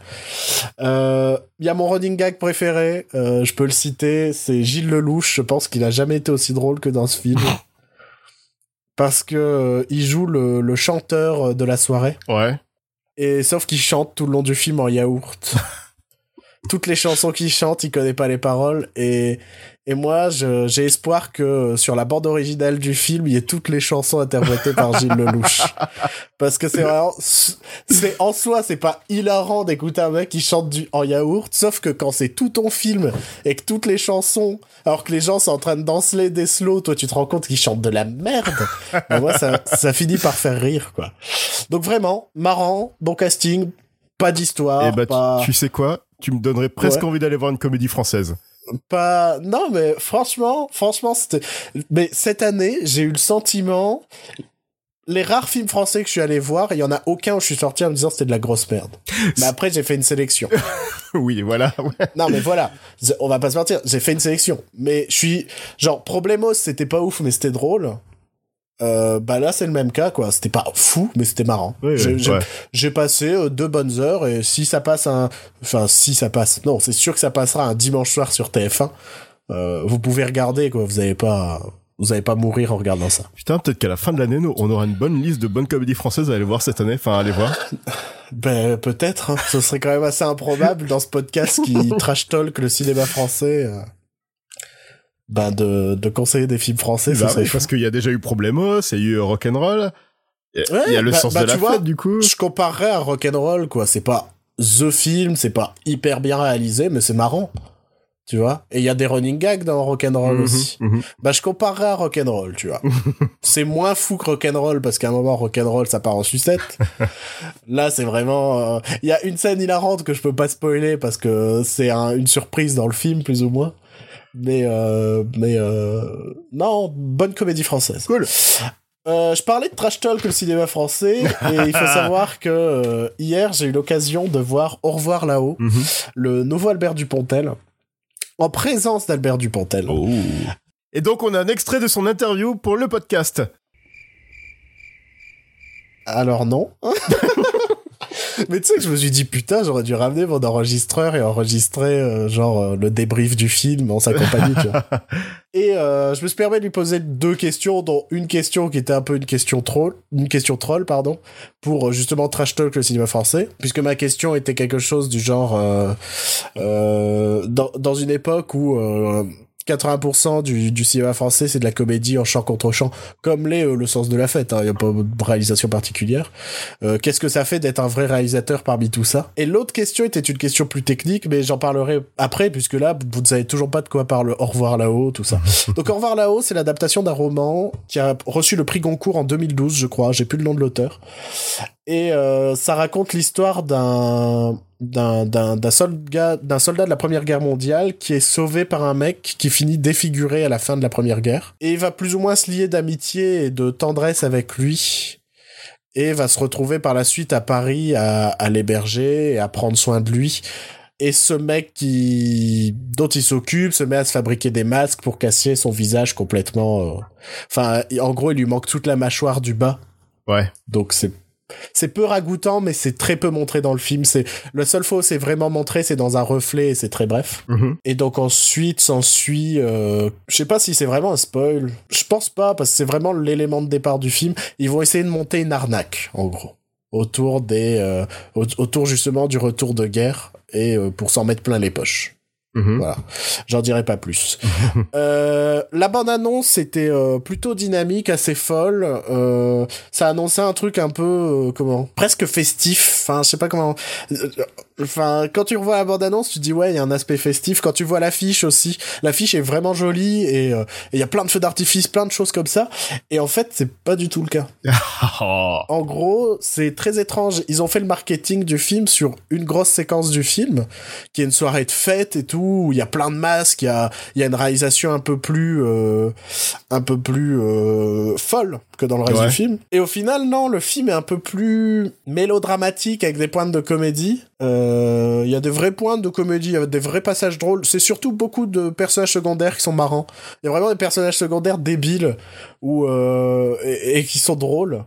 Euh, Il y a mon running gag préféré, euh, je peux le citer, c'est Gilles Lelouch. Je pense qu'il a jamais été aussi drôle que dans ce film. <laughs> Parce que euh, il joue le, le chanteur de la soirée. Ouais. Et sauf qu'il chante tout le long du film en yaourt. <laughs> Toutes les chansons qu'il chante, il connaît pas les paroles. Et, et moi, j'ai espoir que sur la bande originale du film, il y ait toutes les chansons interprétées par Gilles Lelouch. <laughs> Parce que c'est vraiment, c'est en soi, c'est pas hilarant d'écouter un mec qui chante du, en yaourt. Sauf que quand c'est tout ton film et que toutes les chansons, alors que les gens sont en train de danser des slows, toi tu te rends compte qu'ils chantent de la merde. Mais moi, ça, ça finit par faire rire, quoi. Donc vraiment, marrant, bon casting, pas d'histoire, Et bah, tu- pas, tu, sais quoi? Tu me donnerais presque Ouais. envie d'aller voir une comédie française. pas, non, mais franchement, franchement, c'était, mais cette année, j'ai eu le sentiment, les rares films français que je suis allé voir, il y en a aucun où je suis sorti en me disant c'était de la grosse merde. Mais <laughs> après, j'ai fait une sélection. oui, voilà. <laughs> ouais. Non, mais voilà, on va pas se mentir, j'ai fait une sélection. Mais je suis, genre, Problemos, c'était pas ouf, mais c'était drôle. Euh, bah là, c'est le même cas, quoi. C'était pas fou, mais c'était marrant. Oui, J'ai- ouais. passé euh, deux bonnes heures et si ça passe un, enfin si ça passe, non, c'est sûr que ça passera un dimanche soir sur TF1. Euh, vous pouvez regarder quoi, vous avez pas, vous allez pas mourir en regardant ça. Putain, peut-être qu'à la fin de l'année, nous, on aura une bonne liste de bonnes comédies françaises à aller voir cette année. Enfin, à aller voir. <laughs> Ben peut-être, hein. ce serait quand même assez improbable dans ce podcast qui <laughs> trash talk le cinéma français. Ben de, de conseiller des films français, ça Bah oui, fou. parce qu'il y a déjà eu Problemos, il y a eu Rock'n'Roll. Il y a- il y a le bah- sens bah, de la vois, fête, du coup. Je comparerais à Rock'n'Roll quoi, c'est pas the film, c'est pas hyper bien réalisé, mais c'est marrant. Tu vois Et il y a des running gags dans Rock'n'Roll Mhm, aussi. mhm. Bah, je comparerais à Rock'n'Roll, tu vois. <laughs> c'est moins fou que Rock'n'Roll parce qu'à un moment, Rock'n'Roll, ça part en sucette. <laughs> Là, c'est vraiment... euh, Il y a une scène hilarante que je peux pas spoiler parce que c'est un- une surprise dans le film, plus ou moins. Mais, euh, mais euh, non, bonne comédie française. Cool. Euh, je parlais de trash talk le cinéma français et il faut <laughs> savoir que hier j'ai eu l'occasion de voir Au revoir là-haut, Mhm. le nouveau Albert Dupontel, en présence d'Albert Dupontel. Oh. Et donc, on a un extrait de son interview pour le podcast. Alors non. <laughs> Mais tu sais que je me suis dit putain j'aurais dû ramener mon enregistreur et enregistrer euh, genre euh, le débrief du film en sa compagnie tu vois. <laughs> Et euh, je me suis permis de lui poser deux questions dont une question qui était un peu une question troll, une question troll pardon pour euh, justement trash talk le cinéma français puisque ma question était quelque chose du genre euh, euh, dans, dans une époque où euh, 80% du, du cinéma français c'est de la comédie en chant contre chant comme l'est euh, le sens de la fête il y a pas de réalisation particulière euh, qu'est-ce que ça fait d'être un vrai réalisateur parmi tout ça? Et l'autre question était une question plus technique, mais j'en parlerai après, puisque là, vous ne savez toujours pas de quoi parle Au revoir là-haut, tout ça. <laughs> Donc Au revoir là-haut, c'est l'adaptation d'un roman qui a reçu le prix Goncourt en 2012, je crois, j'ai plus le nom de l'auteur. Et euh, ça raconte l'histoire d'un d'un soldat d'un soldat de la première guerre mondiale qui est sauvé par un mec qui finit défiguré à la fin de la première guerre et il va plus ou moins se lier d'amitié et de tendresse avec lui et va se retrouver par la suite à Paris à, à l'héberger et à prendre soin de lui. Et ce mec qui dont il s'occupe se met à se fabriquer des masques pour cacher son visage complètement. euh, Enfin, en gros, il lui manque toute la mâchoire du bas. Ouais. Donc c'est c'est peu ragoûtant, mais c'est très peu montré dans le film. C'est la seule fois où c'est vraiment montré, c'est dans un reflet et c'est très bref. Mhm. Et donc ensuite s'ensuit, euh, je sais pas si c'est vraiment un spoil. Je pense pas parce que c'est vraiment l'élément de départ du film. Ils vont essayer de monter une arnaque, en gros, autour des, euh, au- autour justement du retour de guerre et euh, pour s'en mettre plein les poches. Mhm. Voilà, j'en dirai pas plus. <laughs> euh, la bande-annonce c'était euh, plutôt dynamique, assez folle. Euh, ça annonçait un truc un peu comment, presque festif. Enfin, je sais pas comment. Enfin, quand tu revois la bande-annonce, tu te dis ouais, il y a un aspect festif. Quand tu vois l'affiche aussi, l'affiche est vraiment jolie et il y a plein de feux d'artifice, plein de choses comme ça. Et en fait, c'est pas du tout le cas. <laughs> En gros, c'est très étrange. Ils ont fait le marketing du film sur une grosse séquence du film, qui est une soirée de fête et tout, où il y a plein de masques, il y a, il y a une réalisation un peu plus, euh, un peu plus euh, folle que dans le reste Ouais. du film. Et au final, non, le film est un peu plus mélodramatique avec des pointes de comédie. Euh, Il y a des vraies pointes de comédie, il y a des vrais passages drôles. C'est surtout beaucoup de personnages secondaires qui sont marrants. Il y a vraiment des personnages secondaires débiles ou euh, et, et qui sont drôles.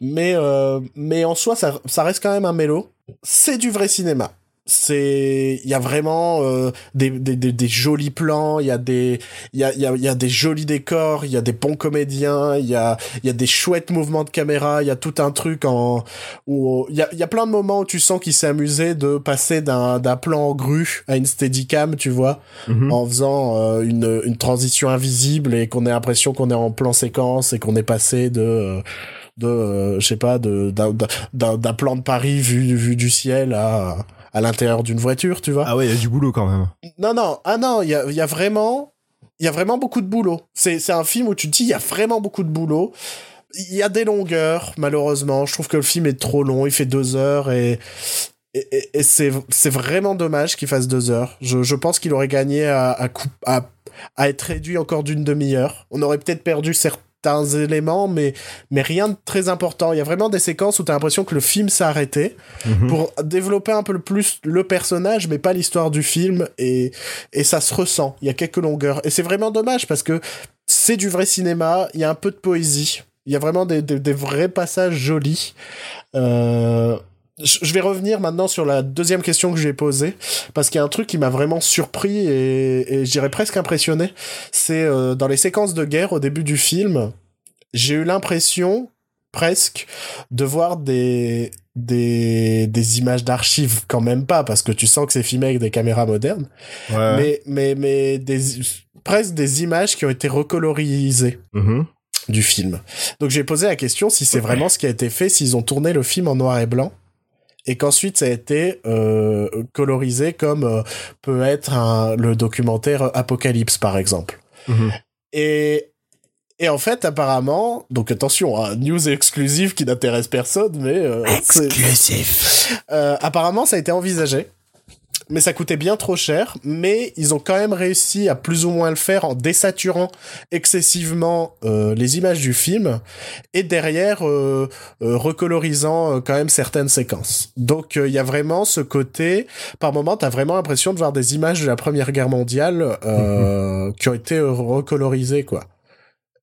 Mais euh, mais en soi, ça, ça reste quand même un mélo. C'est du vrai cinéma. C'est il y a vraiment euh, des, des, des, des jolis plans, il y a des il y a, il y, a, il y a des jolis décors, il y a des bons comédiens, il y a il y a des chouettes mouvements de caméra, il y a tout un truc en où il y a il y a plein de moments où tu sens qu'il s'est amusé de passer d'un d'un plan en grue à une steadicam, tu vois, Mhm. en faisant euh, une une transition invisible et qu'on ait l'impression qu'on est en plan séquence et qu'on est passé de euh, de euh, je sais pas de d'un d'un d'un plan de Paris vu vu du ciel à à l'intérieur d'une voiture, tu vois. Ah ouais, il y a du boulot quand même. Non, non, ah non, il y a, y a vraiment, il y a vraiment beaucoup de boulot. C'est, c'est un film où tu te dis, il y a vraiment beaucoup de boulot. Il y a des longueurs, malheureusement. Je trouve que le film est trop long. Il fait deux heures et, et, et- et c'est, c'est vraiment dommage qu'il fasse deux heures. Je, je pense qu'il aurait gagné à, à, coup- à, à être réduit encore d'une demi-heure. On aurait peut-être perdu certains éléments, mais, mais rien de très important. Il y a vraiment des séquences où tu as l'impression que le film s'est arrêté Mhm. pour développer un peu plus le personnage, mais pas l'histoire du film, et, et ça se ressent. Il y a quelques longueurs. Et c'est vraiment dommage parce que c'est du vrai cinéma, il y a un peu de poésie, il y a vraiment des, des, des vrais passages jolis. Euh, je vais revenir maintenant sur la deuxième question que j'ai posée, parce qu'il y a un truc qui m'a vraiment surpris et, et je dirais presque impressionné. C'est euh, dans les séquences de guerre au début du film, j'ai eu l'impression presque de voir des des des images d'archives quand même pas parce que tu sens que c'est filmé avec des caméras modernes Ouais. mais mais mais des presque des images qui ont été recolorisées Mhm. du film. Donc j'ai posé la question si c'est vraiment ce qui a été fait, s'ils ont tourné le film en noir et blanc et qu'ensuite ça a été euh, colorisé comme euh, peut être un- le documentaire Apocalypse par exemple. Mhm. Et et en fait apparemment, donc attention, hein, news exclusive qui n'intéresse personne, mais euh, Exclusif. euh, apparemment, ça a été envisagé, mais ça coûtait bien trop cher. Mais ils ont quand même réussi à plus ou moins le faire en désaturant excessivement euh, les images du film et derrière euh, euh, recolorisant euh, quand même certaines séquences. Donc euh, il y a vraiment ce côté. Par moment, t'as vraiment l'impression de voir des images de la Première Guerre mondiale euh, qui ont été recolorisées, quoi.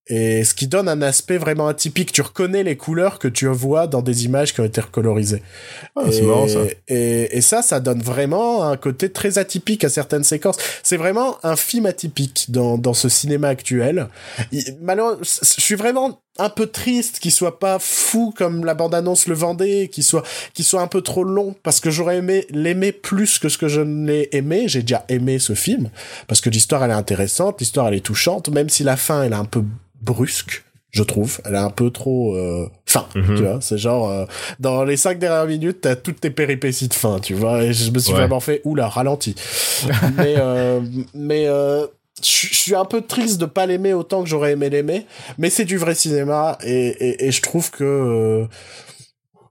Et ce qui donne un aspect vraiment atypique. Tu reconnais les couleurs que tu vois dans des images qui ont été recolorisées. Ah, c'est Et- marrant ça. Et, et ça, ça donne vraiment un côté très atypique à certaines séquences. C'est vraiment un film atypique dans, dans ce cinéma actuel. Il- Malheureusement, je suis vraiment un peu triste qu'il soit pas fou comme la bande-annonce le vendait, qu'il soit, qu'il soit un peu trop long, parce que j'aurais aimé l'aimer plus que ce que je ne l'ai aimé. J'ai déjà aimé ce film, parce que l'histoire elle est intéressante, l'histoire elle est touchante, même si la fin elle est un peu brusque. Je trouve, elle est un peu trop euh, fin, Mhm. tu vois. C'est genre euh, dans les cinq dernières minutes, t'as toutes tes péripéties de fin, tu vois. Et je me suis Ouais. vraiment fait oula ralenti. mais euh, mais euh, je je suis un peu triste de pas l'aimer autant que j'aurais aimé l'aimer. Mais c'est du vrai cinéma et et, et je trouve que euh,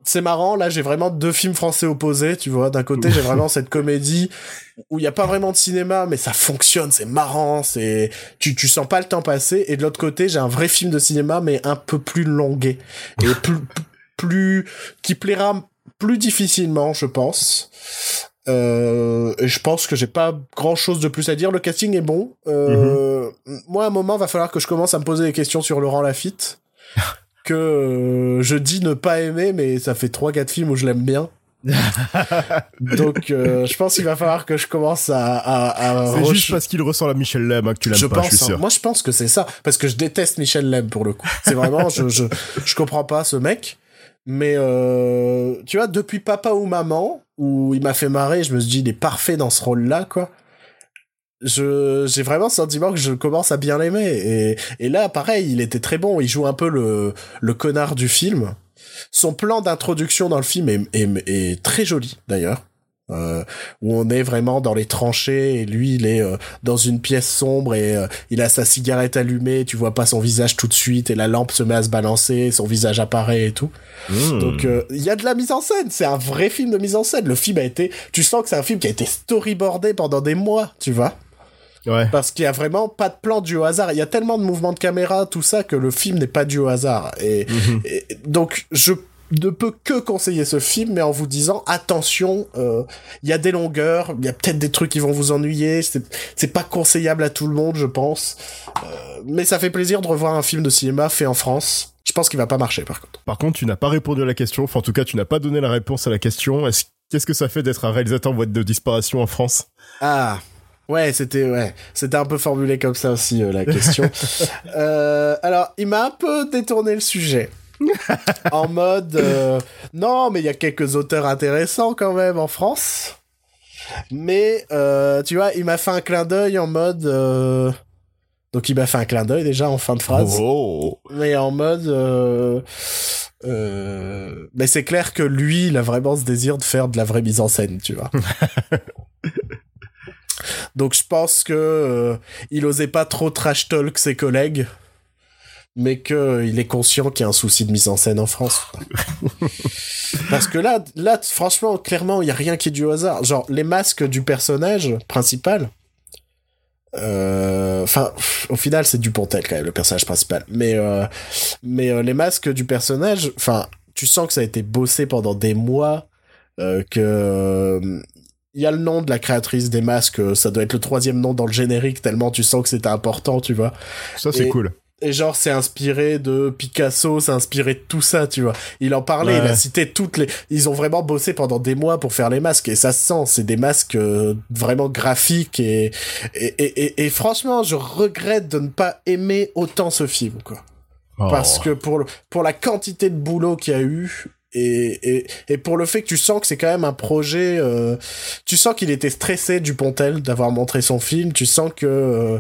c'est marrant, là j'ai vraiment deux films français opposés, tu vois. D'un côté j'ai vraiment cette comédie où il y a pas vraiment de cinéma, mais ça fonctionne, c'est marrant, c'est tu tu sens pas le temps passer. Et de l'autre côté j'ai un vrai film de cinéma, mais un peu plus longué et <laughs> plus plus qui plaira plus difficilement, je pense. Euh, et je pense que j'ai pas grand chose de plus à dire. Le casting est bon. Euh, Moi, à un moment, va falloir que je commence à me poser des questions sur Laurent Lafitte. <laughs> que euh, je dis ne pas aimer, mais ça fait 3-4 films où je l'aime bien. <laughs> Donc, euh, je pense qu'il va falloir que je commence à. à, à C'est juste parce qu'il ressemble à Michel Lem hein, que tu l'aimes je pas, pense, je suis hein. sûr. moi je pense que c'est ça, parce que je déteste Michel Lem pour le coup. C'est vraiment, je, je, je comprends pas ce mec. Mais euh, tu vois, depuis Papa ou Maman, où il m'a fait marrer, je me suis dit, il est parfait dans ce rôle-là, quoi. Je, j'ai vraiment le sentiment que je commence à bien l'aimer. Et, et là, pareil, il était très bon. Il joue un peu le, le connard du film. Son plan d'introduction dans le film est, est, est très joli, d'ailleurs. euh, où on est vraiment dans les tranchées et lui il est euh, dans une pièce sombre et euh, il a sa cigarette allumée, tu vois pas son visage tout de suite et la lampe se met à se balancer, son visage apparaît et tout. Mmh. Donc euh, il y a de la mise en scène, c'est un vrai film de mise en scène. Le film a été, tu sens que c'est un film qui a été storyboardé pendant des mois, tu vois, ouais. parce qu'il y a vraiment pas de plan dû au hasard. Il y a tellement de mouvements de caméra, tout ça que le film n'est pas dû au hasard. Et, Mhm. et donc je ne peux que conseiller ce film, mais en vous disant attention, euh, il y a des longueurs, il y a peut-être des trucs qui vont vous ennuyer. C'est pas conseillable à tout le monde, je pense. Euh, mais ça fait plaisir de revoir un film de cinéma fait en France. Je pense qu'il va pas marcher par contre. Par contre, tu n'as pas répondu à la question. Enfin, en tout cas, tu n'as pas donné la réponse à la question. Est-ce qu'est-ce que ça fait d'être un réalisateur en voie de disparition en France? Ah. Ouais, c'était ouais, c'était un peu formulé comme ça aussi euh, la question. <laughs> Euh, alors, il m'a un peu détourné le sujet. <laughs> en mode euh, non, mais il y a quelques auteurs intéressants quand même en France. Mais tu vois, il m'a fait un clin d'œil en mode donc il m'a fait un clin d'œil déjà en fin de phrase, Oh. mais en mode mais c'est clair que lui, il a vraiment ce désir de faire de la vraie mise en scène, tu vois. <laughs> Donc je pense que euh, il osait pas trop trash talk ses collègues, mais que euh, il est conscient qu'il y a un souci de mise en scène en France. <laughs> Parce que là, là, franchement, clairement, il y a rien qui est dû au hasard. Genre les masques du personnage principal. euh, Enfin, au final, c'est Dupontel quand même le personnage principal. Mais euh, mais les masques du personnage, enfin, tu sens que ça a été bossé pendant des mois, euh, que il y a le nom de la créatrice des masques, euh, ça doit être le troisième nom dans le générique tellement tu sens que c'était important, tu vois. Ça, c'est cool. Et genre, c'est inspiré de Picasso, c'est inspiré de tout ça, tu vois. Il en parlait, Ouais. il a cité toutes les... Ils ont vraiment bossé pendant des mois pour faire les masques, et ça se sent, c'est des masques euh, vraiment graphiques, et... Et, et, et, et franchement, je regrette de ne pas aimer autant ce film, quoi. Oh. Parce que pour, le- pour la quantité de boulot qu'il y a eu, et, et, et pour le fait que tu sens que c'est quand même un projet, euh, tu sens qu'il était stressé du Pontel d'avoir montré son film, tu sens que euh,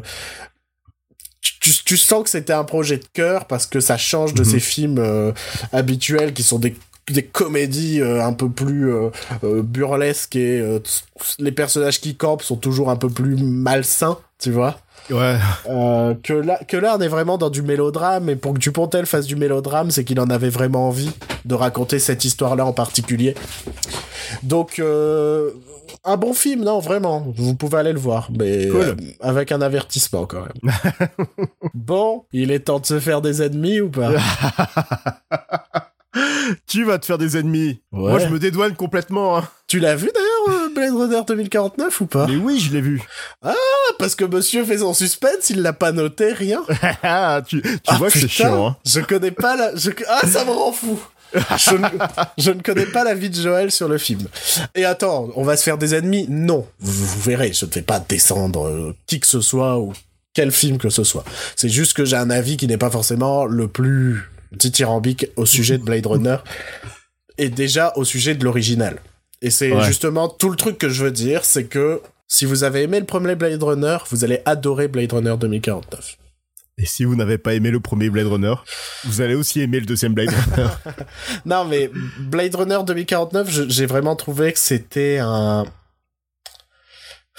tu, sens que c'était un projet de cœur parce que ça change de Mhm. ces films euh, habituels qui sont des des comédies euh, un peu plus euh, euh, burlesques et les personnages qui campent sont toujours un peu plus malsains, tu vois. Ouais. Euh, que là, que là, on est vraiment dans du mélodrame, et pour que Dupontel fasse du mélodrame, c'est qu'il en avait vraiment envie de raconter cette histoire-là en particulier. Donc, euh, un bon film, non, vraiment, vous pouvez aller le voir, mais Cool. euh, avec un avertissement quand même. <laughs> bon, il est temps de se faire des ennemis ou pas? Tu vas te faire des ennemis. Ouais. Moi, je me dédouane complètement. Hein. Tu l'as vu d'ailleurs, Blade Runner 2049 ou pas? Mais oui, je l'ai vu. Ah, Parce que monsieur fait son suspense, il l'a pas noté, rien. <laughs> Ah, tu, tu Ah, vois que c'est chiant. Hein. Je connais pas la. Je... Ah, ça me rend fou. Je ne... <laughs> je ne connais pas la vie de Joël sur le film. Et attends, on va se faire des ennemis? Non, vous, vous verrez, je ne fais pas descendre euh, qui que ce soit ou quel film que ce soit. C'est juste que j'ai un avis qui n'est pas forcément le plus dithyrambique au sujet de Blade Runner et déjà au sujet de l'original. Et c'est Ouais. justement tout le truc que je veux dire, c'est que si vous avez aimé le premier Blade Runner, vous allez adorer Blade Runner 2049. Et si vous n'avez pas aimé le premier Blade Runner, vous allez aussi aimer le deuxième Blade Runner. <laughs> Non, mais Blade Runner 2049, je- j'ai vraiment trouvé que c'était un...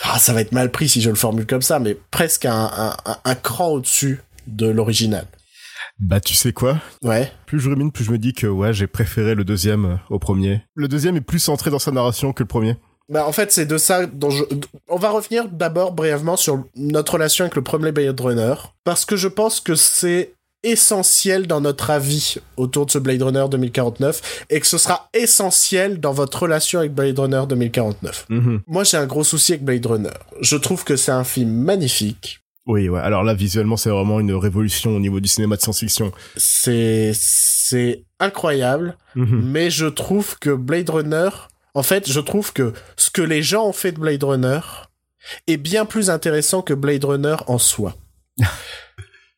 Ah, ça va être mal pris si je le formule comme ça, mais presque un, un, un- un cran au-dessus de l'original. Bah, tu sais quoi? Ouais. Plus je rumine, plus je me dis que ouais, j'ai préféré le deuxième euh, au premier. Le deuxième est plus centré dans sa narration que le premier. Bah, en fait, c'est de ça dont je... On va revenir d'abord brièvement sur notre relation avec le premier Blade Runner, parce que je pense que c'est essentiel dans notre avis autour de ce Blade Runner 2049, et que ce sera essentiel dans votre relation avec Blade Runner 2049. Mhm. Moi, j'ai un gros souci avec Blade Runner. Je trouve que c'est un film magnifique. Oui, ouais. Alors là, visuellement, c'est vraiment une révolution au niveau du cinéma de science-fiction. C'est, c'est incroyable. Mhm. Mais je trouve que Blade Runner, en fait, je trouve que ce que les gens ont fait de Blade Runner est bien plus intéressant que Blade Runner en soi. <laughs>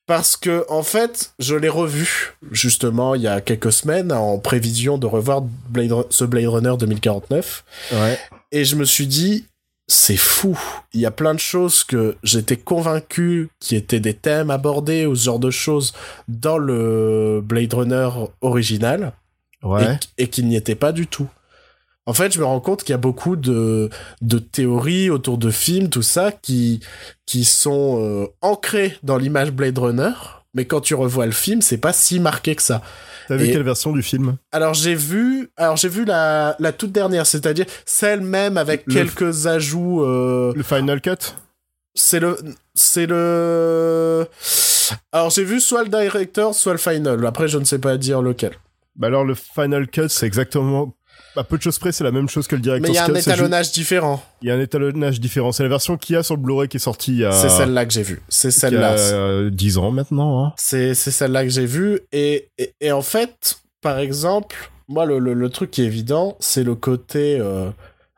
Parce que, en fait, je l'ai revu, justement, il y a quelques semaines, en prévision de revoir Blade, ce Blade Runner 2049. Ouais. Et je me suis dit, c'est fou. Il y a plein de choses que j'étais convaincu qui étaient des thèmes abordés ou ce genre de choses dans le Blade Runner original Ouais. et, et qui n'y étaient pas du tout. En fait, je me rends compte qu'il y a beaucoup de, de théories autour de films, tout ça, qui, qui sont euh, ancrées dans l'image Blade Runner, mais quand tu revois le film, c'est pas si marqué que ça. T'as vu Et- quelle version du film? Alors j'ai vu, alors j'ai vu la, la toute dernière, c'est-à-dire celle même avec Le- quelques ajouts. euh, Le Final Cut? c'est le, c'est le. Alors j'ai vu soit le director, soit le final. Après je ne sais pas dire lequel. Bah alors le Final Cut, c'est exactement... À peu de choses près, c'est la même chose que le Mais Director's il y a un étalonnage différent. Il y a un étalonnage différent. C'est la version qu'il y a sur le Blu-ray qui est sortie il y a... C'est celle-là que j'ai vue. C'est il y a, celle-là. 10 ans maintenant. Hein. C'est c'est celle-là que j'ai vue. Et, et, et en fait, par exemple, moi, le, le, le truc qui est évident, c'est le côté euh,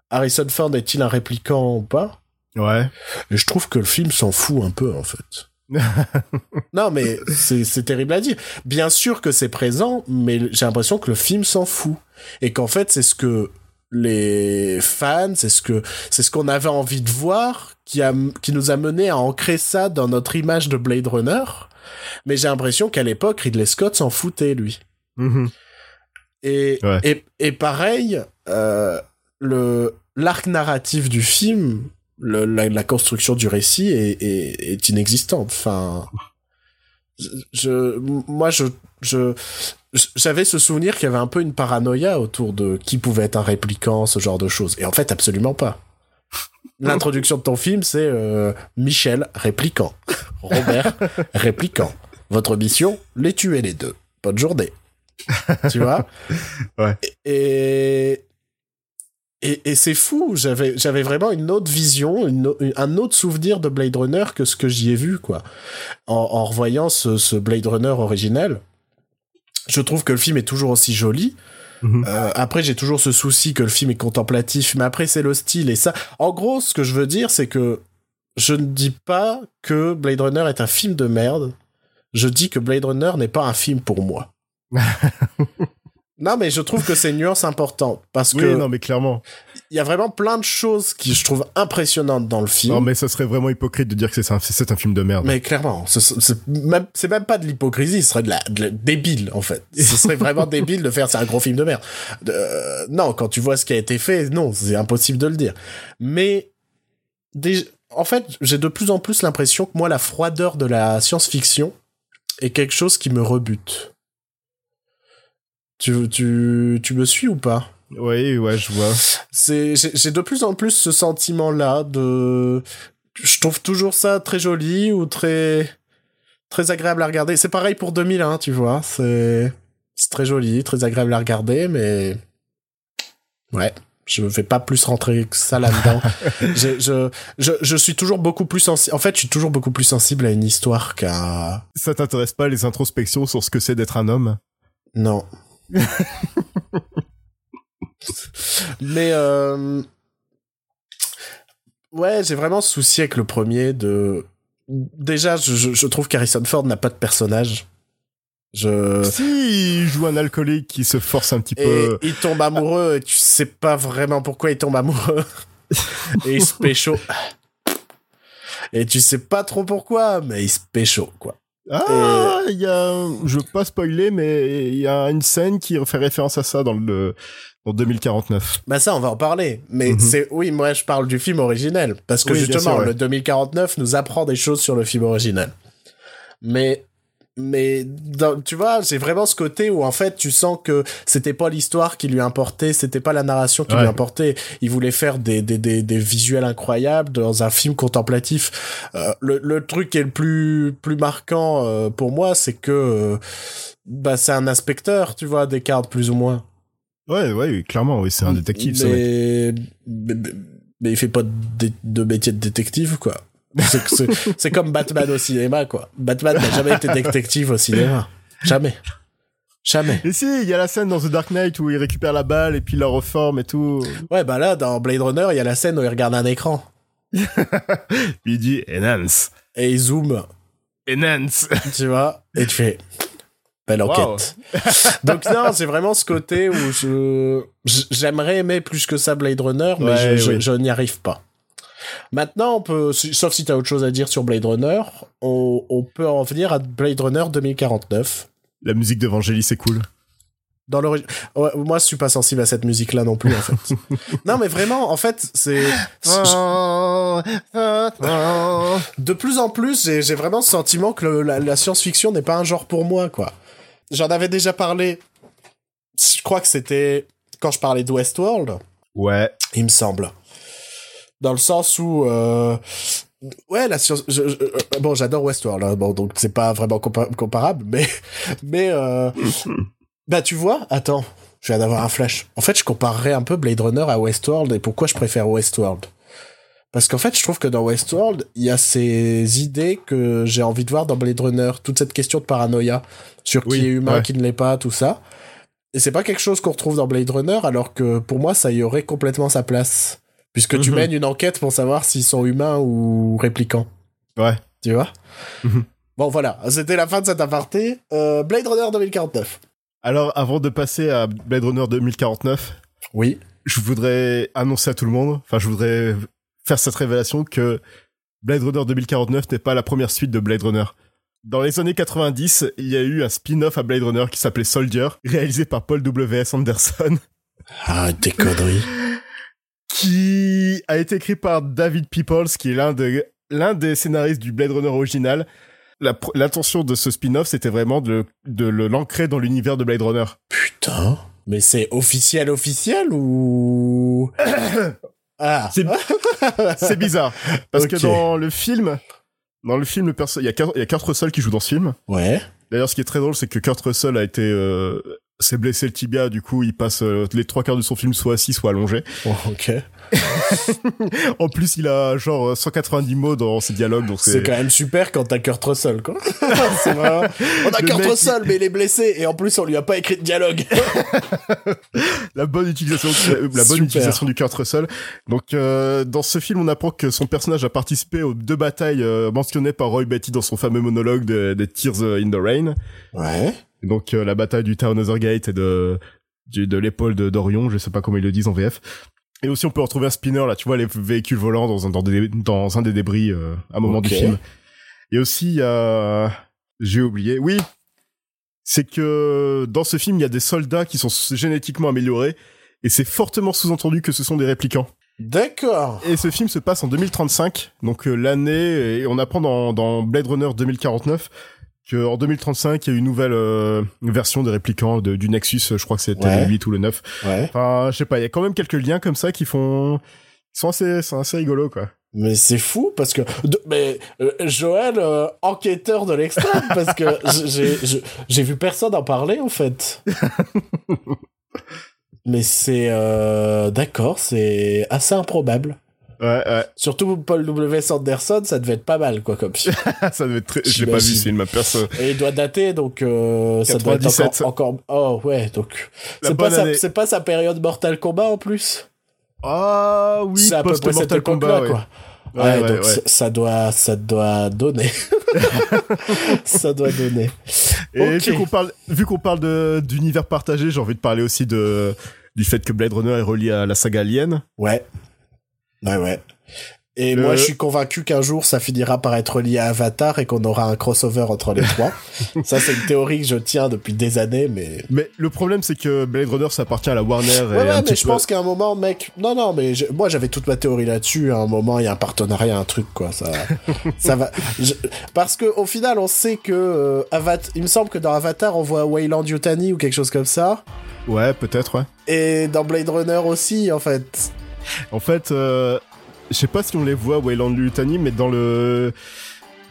Harrison Ford est-il un répliquant ou pas? Ouais. Et je trouve que le film s'en fout un peu, en fait. <laughs> non, mais c'est c'est terrible à dire. Bien sûr que c'est présent, mais j'ai l'impression que le film s'en fout. Et qu'en fait, c'est ce que les fans, c'est ce que c'est ce qu'on avait envie de voir qui a qui nous a mené à ancrer ça dans notre image de Blade Runner. Mais j'ai l'impression qu'à l'époque, Ridley Scott s'en foutait lui. Mhm. Et Ouais. et, et pareil, euh, le l'arc narratif du film, le, la, la construction du récit est, est, est inexistante. Enfin, je, je- moi je je j'avais ce souvenir qu'il y avait un peu une paranoïa autour de qui pouvait être un répliquant, ce genre de choses. Et en fait, absolument pas. <laughs> L'introduction de ton film, c'est euh, Michel, répliquant. <laughs> Robert, répliquant. Votre mission, les tuer les deux. Bonne journée. tu vois <laughs> Ouais. Et et, et c'est fou. J'avais j'avais vraiment une autre vision, une, un autre souvenir de Blade Runner que ce que j'y ai vu quoi. En, en revoyant ce, ce Blade Runner originel, je trouve que le film est toujours aussi joli. Mhm. Euh, après, j'ai toujours ce souci que le film est contemplatif, mais après, c'est le style et ça. En gros, ce que je veux dire, c'est que je ne dis pas que Blade Runner est un film de merde. Je dis que Blade Runner n'est pas un film pour moi. <laughs> non, mais je trouve que c'est une nuance importante parce Oui, que non, mais clairement. il y a vraiment plein de choses qui je trouve impressionnantes dans le film. Non, mais ça serait vraiment hypocrite de dire que c'est un, c'est un film de merde. Mais clairement, ce- ce- c'est même, même pas de l'hypocrisie, ce serait de la, de la- débile en fait. <laughs> Ce serait vraiment débile de faire c'est un gros film de merde. Euh, non, quand tu vois ce qui a été fait, non, c'est impossible de le dire. Mais en fait, j'ai de plus en plus l'impression que moi, la froideur de la science-fiction est quelque chose qui me rebute. Tu, tu, tu me suis ou pas? Oui, ouais, je vois. c'est j'ai de plus en plus ce sentiment là de je trouve toujours ça très joli ou très très agréable à regarder c'est pareil pour 2001 tu vois c'est c'est très joli très agréable à regarder mais ouais je ne vais pas plus rentrer que ça là-dedans. <laughs> J'ai- je, je, je suis toujours beaucoup plus sensible. En fait, je suis toujours beaucoup plus sensible à une histoire qu'à. Ça t'intéresse pas les introspections sur ce que c'est d'être un homme? Non. <laughs> Mais euh... ouais, j'ai vraiment souci avec le premier de. Déjà, je, je, je trouve qu'Harrison Ford n'a pas de personnage. Je. Si, il joue un alcoolique qui se force un petit Et peu. il tombe amoureux et tu sais pas vraiment pourquoi il tombe amoureux. <laughs> et il se pécho. Et tu sais pas trop pourquoi, mais il se pécho, quoi. Ah, il y a, je veux pas spoiler, mais il y a une scène qui fait référence à ça dans le, dans 2049. Bah ça, on va en parler. Mais Mhm. c'est oui, moi je parle du film originel parce que Oui, justement sûr, ouais. le 2049 nous apprend des choses sur le film originel. Mais mais dans- tu vois, j'ai vraiment ce côté où en fait tu sens que c'était pas l'histoire qui lui importait, c'était pas la narration qui Ouais. lui importait. Il voulait faire des, des, des, des visuels incroyables dans un film contemplatif. Euh, le, le truc qui est le plus plus marquant euh, pour moi, c'est que euh, bah c'est un inspecteur, tu vois, Descartes plus ou moins. Ouais, ouais, clairement, oui, c'est un détective, ce mec. mais... mais, mais- mais il fait pas de, de métier de détective, quoi. C'est- comme Batman au cinéma, quoi. Batman n'a jamais été détective au cinéma. Jamais. Jamais. Et si, il y a la scène dans The Dark Knight où il récupère la balle et puis il la reforme et tout. Ouais, bah là, dans Blade Runner, il y a la scène où il regarde un écran. <laughs> Il dit enhance. Et il zoome, Enhance. <laughs> tu vois? Et tu fais... Belle enquête. <laughs> Donc non, c'est vraiment ce côté où j'aimerais aimer plus que ça Blade Runner, mais Ouais, je, je- oui. je n'y arrive pas. Maintenant, on peut, sauf si tu as autre chose à dire sur Blade Runner, on, on peut en venir à Blade Runner 2049. La musique de Vangelis, c'est cool. Dans l'origine. Ouais, moi, je suis pas sensible à cette musique-là non plus, en fait. <laughs> non, mais vraiment, en fait, c'est. <laughs> De plus en plus, j'ai j'ai vraiment ce sentiment que le- la, la science-fiction n'est pas un genre pour moi, quoi. J'en avais déjà parlé. Je crois que c'était quand je parlais de Westworld, Ouais. il me semble. Dans le sens où. euh, Ouais, la science. je- je- euh, bon, j'adore Westworld, hein, bon, donc c'est pas vraiment compa- comparable, mais. <laughs> Mais. euh, bah, tu vois, attends, je viens d'avoir un flash. En fait, je comparerais un peu Blade Runner à Westworld et pourquoi je préfère Westworld. Parce qu'en fait, je trouve que dans Westworld, il y a ces idées que j'ai envie de voir dans Blade Runner. Toute cette question de paranoïa sur Oui, qui est humain, ouais. qui ne l'est pas, tout ça. Et c'est pas quelque chose qu'on retrouve dans Blade Runner, alors que pour moi, ça y aurait complètement sa place. Puisque tu Mhm. mènes une enquête pour savoir s'ils sont humains ou réplicants. Ouais. Tu vois Mhm. Bon, voilà. C'était la fin de cet aparté. Euh, Blade Runner 2049. Alors, avant de passer à Blade Runner 2049, Oui. je voudrais annoncer à tout le monde, enfin, je voudrais faire cette révélation que Blade Runner 2049 n'est pas la première suite de Blade Runner. Dans les années 90, il y a eu un spin-off à Blade Runner qui s'appelait Soldier, réalisé par Paul W.S. Anderson, Ah, des conneries. Qui a été écrit par David Peoples, qui est l'un de l'un des scénaristes du Blade Runner original. L'intention de ce spin-off, c'était vraiment de, de l'ancrer dans l'univers de Blade Runner. Putain. Mais c'est officiel, officiel ou... <coughs> ah. <laughs> C'est- bizarre. Parce que dans le film, dans le film, le perso- il y a Kurt, il y a Kurt Russell qui joue dans ce film. Ouais. D'ailleurs, ce qui est très drôle, c'est que Kurt Russell a été, euh, s'est blessé le tibia, du coup, il passe euh, les trois quarts de son film soit assis, soit allongé. Bon, ok. <laughs> En plus, il a genre 190 mots dans ses dialogues, donc C'est c'est, quand même super quand t'as Kurt Russell, quoi. <laughs> c'est vraiment... On a Le Kurt Russell, mais il est blessé, et en plus, on lui a pas écrit de dialogue. <laughs> la bonne utilisation, la bonne Super. utilisation du Kurt Russell. Donc, euh, dans ce film, on apprend que son personnage a participé aux deux batailles euh, mentionnées par Roy Betty dans son fameux monologue de, de Tears in the Rain. ouais. Donc euh, la bataille du Town Gate et de du- de l'épaule de d'Orion, je sais pas comment ils le disent en VF. Et aussi on peut retrouver un spinner là, tu vois les véhicules volants dans un dans, des- dans un des débris euh, à un moment du film. Et aussi il y a j'ai oublié. Oui. C'est que dans ce film, il y a des soldats qui sont génétiquement améliorés et c'est fortement sous-entendu que ce sont des réplicants. D'accord. Et ce film se passe en 2035, donc euh, l'année, et on apprend dans, dans Blade Runner 2049 qu'en 2035, il y a une nouvelle euh, version des réplicants de- du Nexus, je crois que c'était Ouais. le 8 ou le 9. Ouais. Enfin, je sais pas, il y a quand même quelques liens comme ça qui font... qui sont assez, sont assez rigolos, quoi. Mais c'est fou parce que de- mais euh, Joël euh, enquêteur de l'extrême parce que <laughs> j'ai j'ai- j'ai vu personne en parler en fait. <laughs> Mais c'est euh, d'accord, c'est assez improbable. Ouais, ouais. Surtout Paul W. Sanderson, ça devait être pas mal quoi comme film. <laughs> ça devait être très... Je l'ai pas vu, J'imagine. ce film, perso. Et il doit dater donc euh, ça doit être 97. encore, encore oh ouais donc c'est pas sa c'est pas sa période Mortal Kombat en plus? Ah oui, c'est à peu près cette époque-là Kombat, ouais. quoi. Ouais, Ouais, ouais, donc ouais. ça- doit, ça doit donner. <laughs> ça doit donner. Et vu qu'on parle, vu qu'on parle de d'univers partagé, j'ai envie de parler aussi de du fait que Blade Runner est relié à la saga Alien. Ouais. Ouais, ouais. Et Le- moi, je suis convaincu qu'un jour, ça finira par être lié à Avatar et qu'on aura un crossover entre les trois. <laughs> ça, c'est une théorie que je tiens depuis des années, mais... Mais le problème, c'est que Blade Runner, ça appartient à la Warner. et Ouais, ouais, mais je peu- pense qu'à un moment, mec... Non, non, mais je- moi, j'avais toute ma théorie là-dessus. À un moment, il y a un partenariat, un truc, quoi. Ça, <laughs> ça va... je- Parce que au final, on sait que... euh, Avat... Il me semble que dans Avatar, on voit Wayland Yutani ou quelque chose comme ça. Ouais, peut-être, ouais. Et dans Blade Runner aussi, en fait. En fait, euh, je sais pas si on les voit, Wayland Lutani, mais dans le.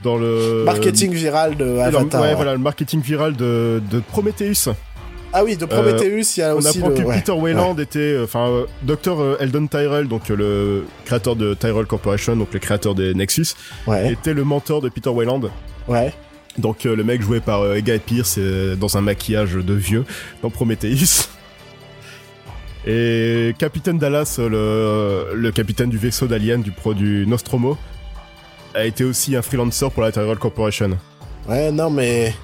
Dans le. Marketing viral de Euh, Avatar. ouais, ouais. voilà, le marketing viral de, de Prometheus. Ah oui, de Prometheus, il y a On aussi apprend le... que ouais. Peter Wayland était, euh, enfin, euh, Dr. Eldon Tyrell, donc euh, le créateur de Tyrell Corporation, donc le créateur des Nexus, Ouais, était le mentor de Peter Wayland. ouais. Donc euh, le mec joué par euh, Guy Pearce euh, dans un maquillage de vieux dans Prometheus. <laughs> Et Capitaine Dallas, le, le capitaine du vaisseau d'Alien du pro du Nostromo, a été aussi un freelancer pour la Tyrell Corporation. Ouais, non, mais.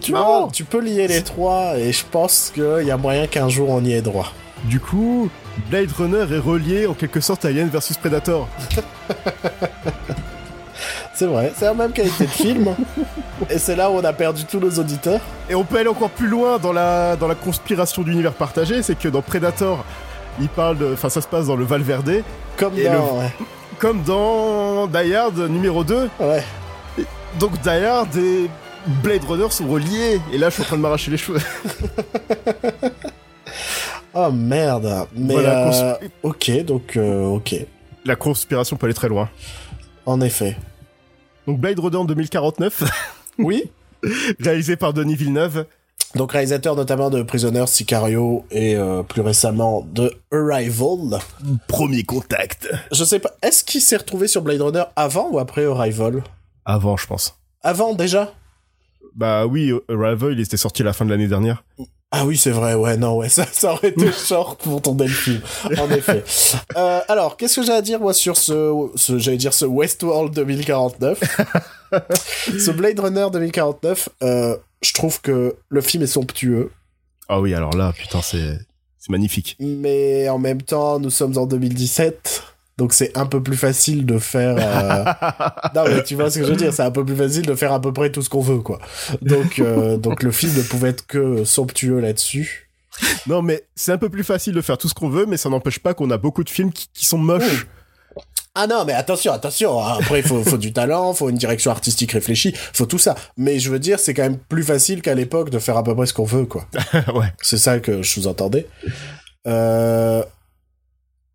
Tu vois, tu peux lier les trois et je pense qu'il y a moyen qu'un jour on y ait droit. Du coup, Blade Runner est relié en quelque sorte à Alien versus Predator. <laughs> C'est vrai, c'est la même qualité de film. <laughs> et c'est là où on a perdu tous nos auditeurs. Et on peut aller encore plus loin dans la, dans la conspiration d'univers partagé, c'est que dans Predator, il parle de. Enfin, ça se passe dans le Valverde. Comme Et dans... le- ouais. Comme dans Die Hard numéro 2. Ouais. Donc Die Hard et Blade Runner sont reliés. Et là, je suis en train de m'arracher les cheveux. <laughs> Oh merde. Mais Voilà, euh, ok, donc euh, ok. La conspiration peut aller très loin. En effet. Donc Blade Runner en 2049, <laughs> Oui. réalisé par Denis Villeneuve. Donc réalisateur notamment de Prisoner, Sicario et euh, plus récemment de Arrival. Premier contact. Je sais pas, est-ce qu'il s'est retrouvé sur Blade Runner avant ou après Arrival? Avant, je pense. Avant déjà? Bah oui, Arrival, il était sorti à la fin de l'année dernière. Ah oui, c'est vrai, ouais, non, ouais, <laughs> ça, ça aurait été <laughs> short pour ton le film, en effet. Euh, alors, qu'est-ce que j'ai à dire, moi, sur ce, ce j'allais dire ce Westworld 2049 <laughs> Ce Blade Runner 2049, euh, je trouve que le film est somptueux, Ah oui, alors là, putain, c'est c'est magnifique. mais en même temps, nous sommes en 2017, donc c'est un peu plus facile de faire... euh, <laughs> Non, mais tu vois ce que je veux dire, c'est un peu plus facile de faire à peu près tout ce qu'on veut, quoi. Donc, euh, donc le film ne pouvait être que somptueux là-dessus. Non, mais c'est un peu plus facile de faire tout ce qu'on veut, mais ça n'empêche pas qu'on a beaucoup de films qui, qui sont moches. Ah non, mais attention, attention. hein. Après, il faut, faut du talent, faut une direction artistique réfléchie, faut tout ça. Mais je veux dire, c'est quand même plus facile qu'à l'époque de faire à peu près ce qu'on veut, quoi. <laughs> ouais. C'est ça que je sous-entendais. Euh,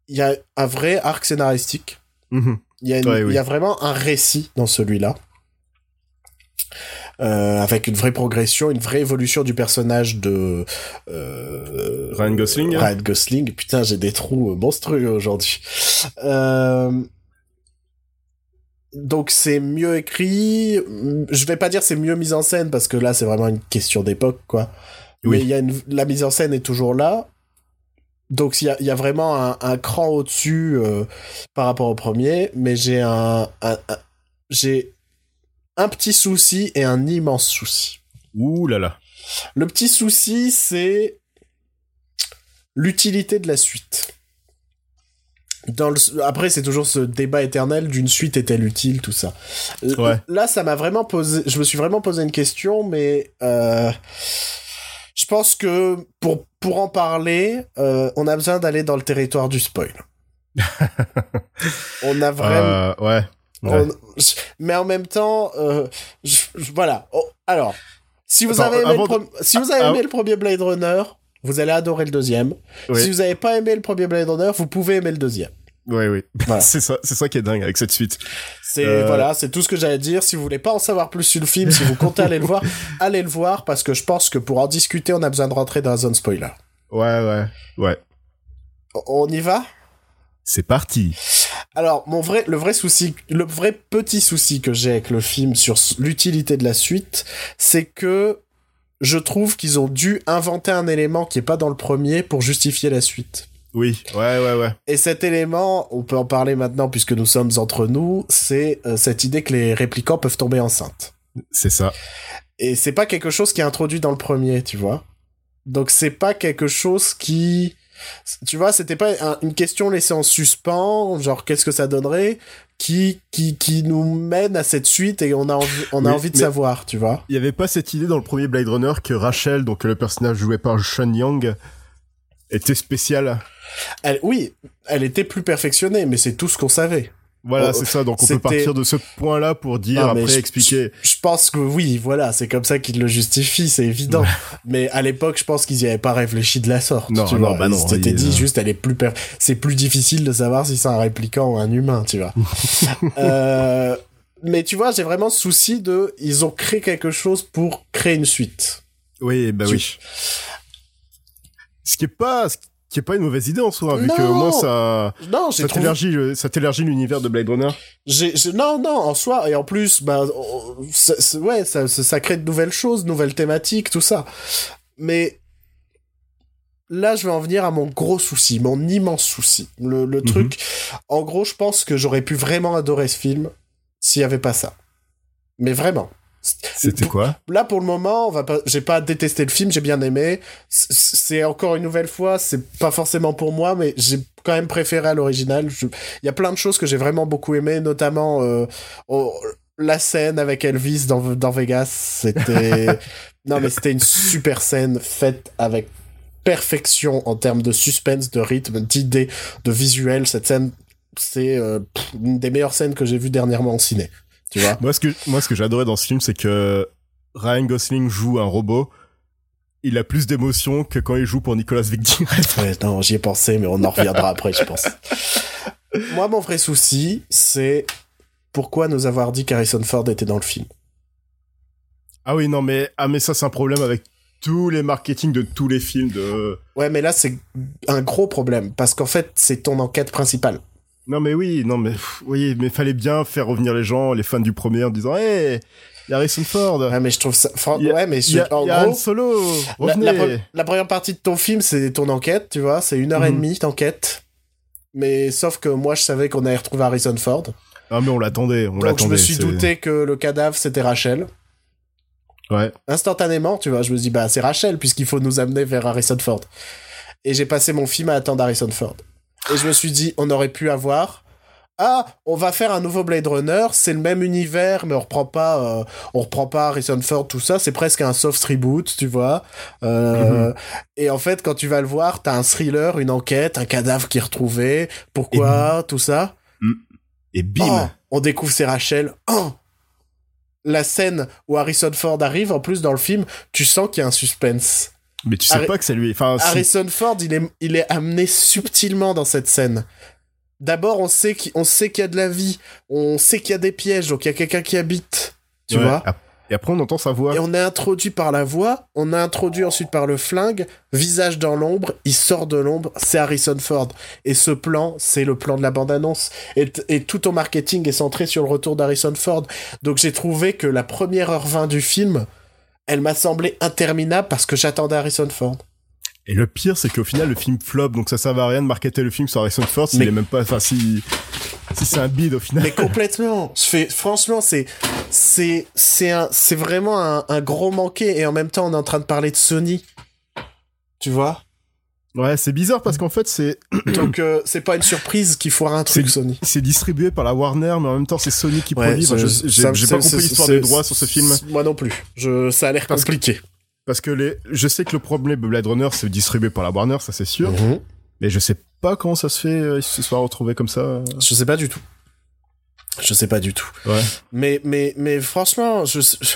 Il y a un vrai arc scénaristique. Mhm. Il y, a une- Ouais, oui. il y a vraiment un récit dans celui-là. Euh, avec une vraie progression, une vraie évolution du personnage de euh, Ryan Gosling. Ryan Gosling. Putain, j'ai des trous monstrueux aujourd'hui. Euh, donc c'est mieux écrit. Je vais pas dire c'est mieux mis en scène parce que là c'est vraiment une question d'époque quoi. Oui. Mais y a une, la mise en scène est toujours là. Donc il y a, il y a vraiment un, un cran au-dessus euh, par rapport au premier, mais j'ai un, un- un- j'ai un petit souci et un immense souci. Ouh là là. Le petit souci, c'est l'utilité de la suite. Dans le... Après, c'est toujours ce débat éternel d'une suite est-elle utile, tout ça. Ouais. Là, ça m'a vraiment posé. Je me suis vraiment posé une question, mais euh, je pense que pour pour en parler, euh, on a besoin d'aller dans le territoire du spoil. <laughs> on a vraiment. Euh, ouais. Ouais. On- Mais en même temps, euh, je- voilà. Oh, alors, si vous Attends, avez aimé, le, de- si vous avez Ah, aimé ah. le premier Blade Runner, vous allez adorer le deuxième. Oui. Si vous n'avez pas aimé le premier Blade Runner, vous pouvez aimer le deuxième. Oui. <laughs> Voilà. c'est ça, c'est ça qui est dingue avec cette suite. C'est Euh. voilà, c'est tout ce que j'allais dire. Si vous voulez pas en savoir plus sur le film, si vous comptez aller le voir, <laughs> allez le voir parce que je pense que pour en discuter, on a besoin de rentrer dans la zone spoiler. Ouais, ouais, ouais. On y va? C'est parti. Alors, mon vrai, le vrai souci, le vrai petit souci que j'ai avec le film sur l'utilité de la suite, c'est que je trouve qu'ils ont dû inventer un élément qui est pas dans le premier pour justifier la suite. Oui, ouais, ouais, ouais. Et cet élément, on peut en parler maintenant puisque nous sommes entre nous, c'est euh, cette idée que les réplicants peuvent tomber enceintes. C'est ça. Et c'est pas quelque chose qui est introduit dans le premier, tu vois. Donc c'est pas quelque chose qui, tu vois, c'était pas un- une question laissée en suspens, genre qu'est-ce que ça donnerait, qui qui qui nous mène à cette suite et on a envie, on a envie de savoir, tu vois. Il y avait pas cette idée dans le premier Blade Runner que Rachel, donc le personnage joué par Sean Young, était spécial. Elle, oui, elle était plus perfectionnée, mais c'est tout ce qu'on savait. Voilà, Oh, c'est ça. Donc on peut c'était- partir de ce point-là pour dire Non, après je- expliquer. Je, je pense que oui, voilà, c'est comme ça qu'ils le justifient, c'est évident. Mais à l'époque, je pense qu'ils y avaient pas réfléchi de la sorte. Non, tu non, vois. bah non, ils- dit juste, elle est plus per- c'est plus difficile de savoir si c'est un répliquant ou un humain, tu vois. <laughs> euh, mais tu vois, j'ai vraiment ce souci de, ils ont créé quelque chose pour créer une suite. Oui, bah Tu- oui. Ce qui est pas, ce qui est pas une mauvaise idée en soi, vu que Non. au moins ça, Non, ça t'élargit, l'univers de Blade Runner. non, non, en soi, et en plus, bah, ça- ouais, ça, crée de nouvelles choses, de nouvelles thématiques, tout ça. Mais là, je vais en venir à mon gros souci, mon immense souci. Le, le truc, en gros, je pense que j'aurais pu vraiment adorer ce film s'il y avait pas ça. Mais vraiment. C'était quoi Là, pour le moment, on va pas, j'ai pas détesté le film, j'ai bien aimé. C'est encore une nouvelle fois, c'est pas forcément pour moi, mais j'ai quand même préféré à l'original. Je- Il y a plein de choses que j'ai vraiment beaucoup aimé, notamment euh, oh, la scène avec Elvis dans, dans Vegas, c'était... <laughs> non, mais c'était une super scène faite avec perfection en termes de suspense, de rythme, d'idées, de visuel. Cette scène, c'est euh, une des meilleures scènes que j'ai vues dernièrement en ciné. Tu vois Moi, ce que, moi, ce que j'adorais dans ce film, c'est que Ryan Gosling joue un robot. Il a plus d'émotion que quand il joue pour Nicolas Victor. <laughs> Ouais, non, j'y ai pensé, mais on en reviendra après, je pense. Moi, mon vrai souci, c'est pourquoi nous avoir dit qu'Harrison Ford était dans le film. ah oui, non, mais, ah, mais ça, c'est un problème avec tous les marketing de tous les films de... Ouais, mais là, c'est un gros problème, parce qu'en fait, c'est ton enquête principale. Non, mais oui, non, mais, pff, oui, mais fallait bien faire revenir les gens, les fans du premier en disant, hé, il y a Harrison Ford. Ouais, mais je trouve ça... fran- a- ouais, mais a, en Han. Solo. La, Revenez. la pre- la première partie de ton film, c'est ton enquête, tu vois, c'est une heure et Mhm. demie d'enquête. Mais sauf que moi, je savais qu'on allait retrouver Harrison Ford. Ah, mais on l'attendait, on Donc je l'attendait. me suis douté que le cadavre, c'était Rachel. Ouais. Instantanément, tu vois, je me dis, bah c'est Rachel, puisqu'il faut nous amener vers Harrison Ford. Et j'ai passé mon film à attendre Harrison Ford. Et je me suis dit, on aurait pu avoir... Ah, on va faire un nouveau Blade Runner, c'est le même univers, mais on reprend pas, euh, on reprend pas Harrison Ford, tout ça, c'est presque un soft reboot, tu vois. Euh, Mhm. Et en fait, quand tu vas le voir, t'as un thriller, une enquête, un cadavre qui est retrouvé, pourquoi, tout ça. Et bim. Oh, on découvre c'est Rachel. Oh la scène où Harrison Ford arrive, en plus dans le film, tu sens qu'il y a un suspense. Mais tu sais pas que c'est lui. Enfin, Harrison Ford, il est, il est amené subtilement dans cette scène. D'abord, on sait qu'il on sait qu'il y a de la vie, on sait qu'il y a des pièges, donc il y a quelqu'un qui habite, tu Ouais. vois. Et après, on entend sa voix. Et on est introduit par la voix, on a introduit ensuite par le flingue, visage dans l'ombre, il sort de l'ombre, c'est Harrison Ford. Et ce plan, c'est le plan de la bande-annonce. Et, et tout ton marketing est centré sur le retour d'Harrison Ford. Donc j'ai trouvé que la première heure 20 du film, elle m'a semblé interminable parce que j'attendais Harrison Ford. Et le pire, c'est qu'au final, le film flop, donc ça servait à rien de marketer le film sur Harrison Ford s'il Mais- est même pas, enfin, si, si c'est un bide au final. Mais complètement. Je fais, franchement, c'est, c'est, c'est un, c'est vraiment un, un gros manqué. Et en même temps, on est en train de parler de Sony. Tu vois? Ouais, c'est bizarre parce qu'en fait, c'est, <clears throat> Donc euh, c'est pas une surprise qu'il foire un truc Sony. c'est distribué par la Warner, mais en même temps, c'est Sony qui Ouais, produit. J'ai pas compris l'histoire des droits sur ce film. Moi non plus. Je, ça a l'air Parce que- compliqué. Parce que les, je sais que le problème de Blade Runner, c'est distribué par la Warner, ça c'est sûr. Mhm. Mais je sais pas comment ça se fait, euh, ils se soient retrouvés comme ça. Je sais pas du tout. Je sais pas du tout. Ouais. Mais mais mais franchement, je, je-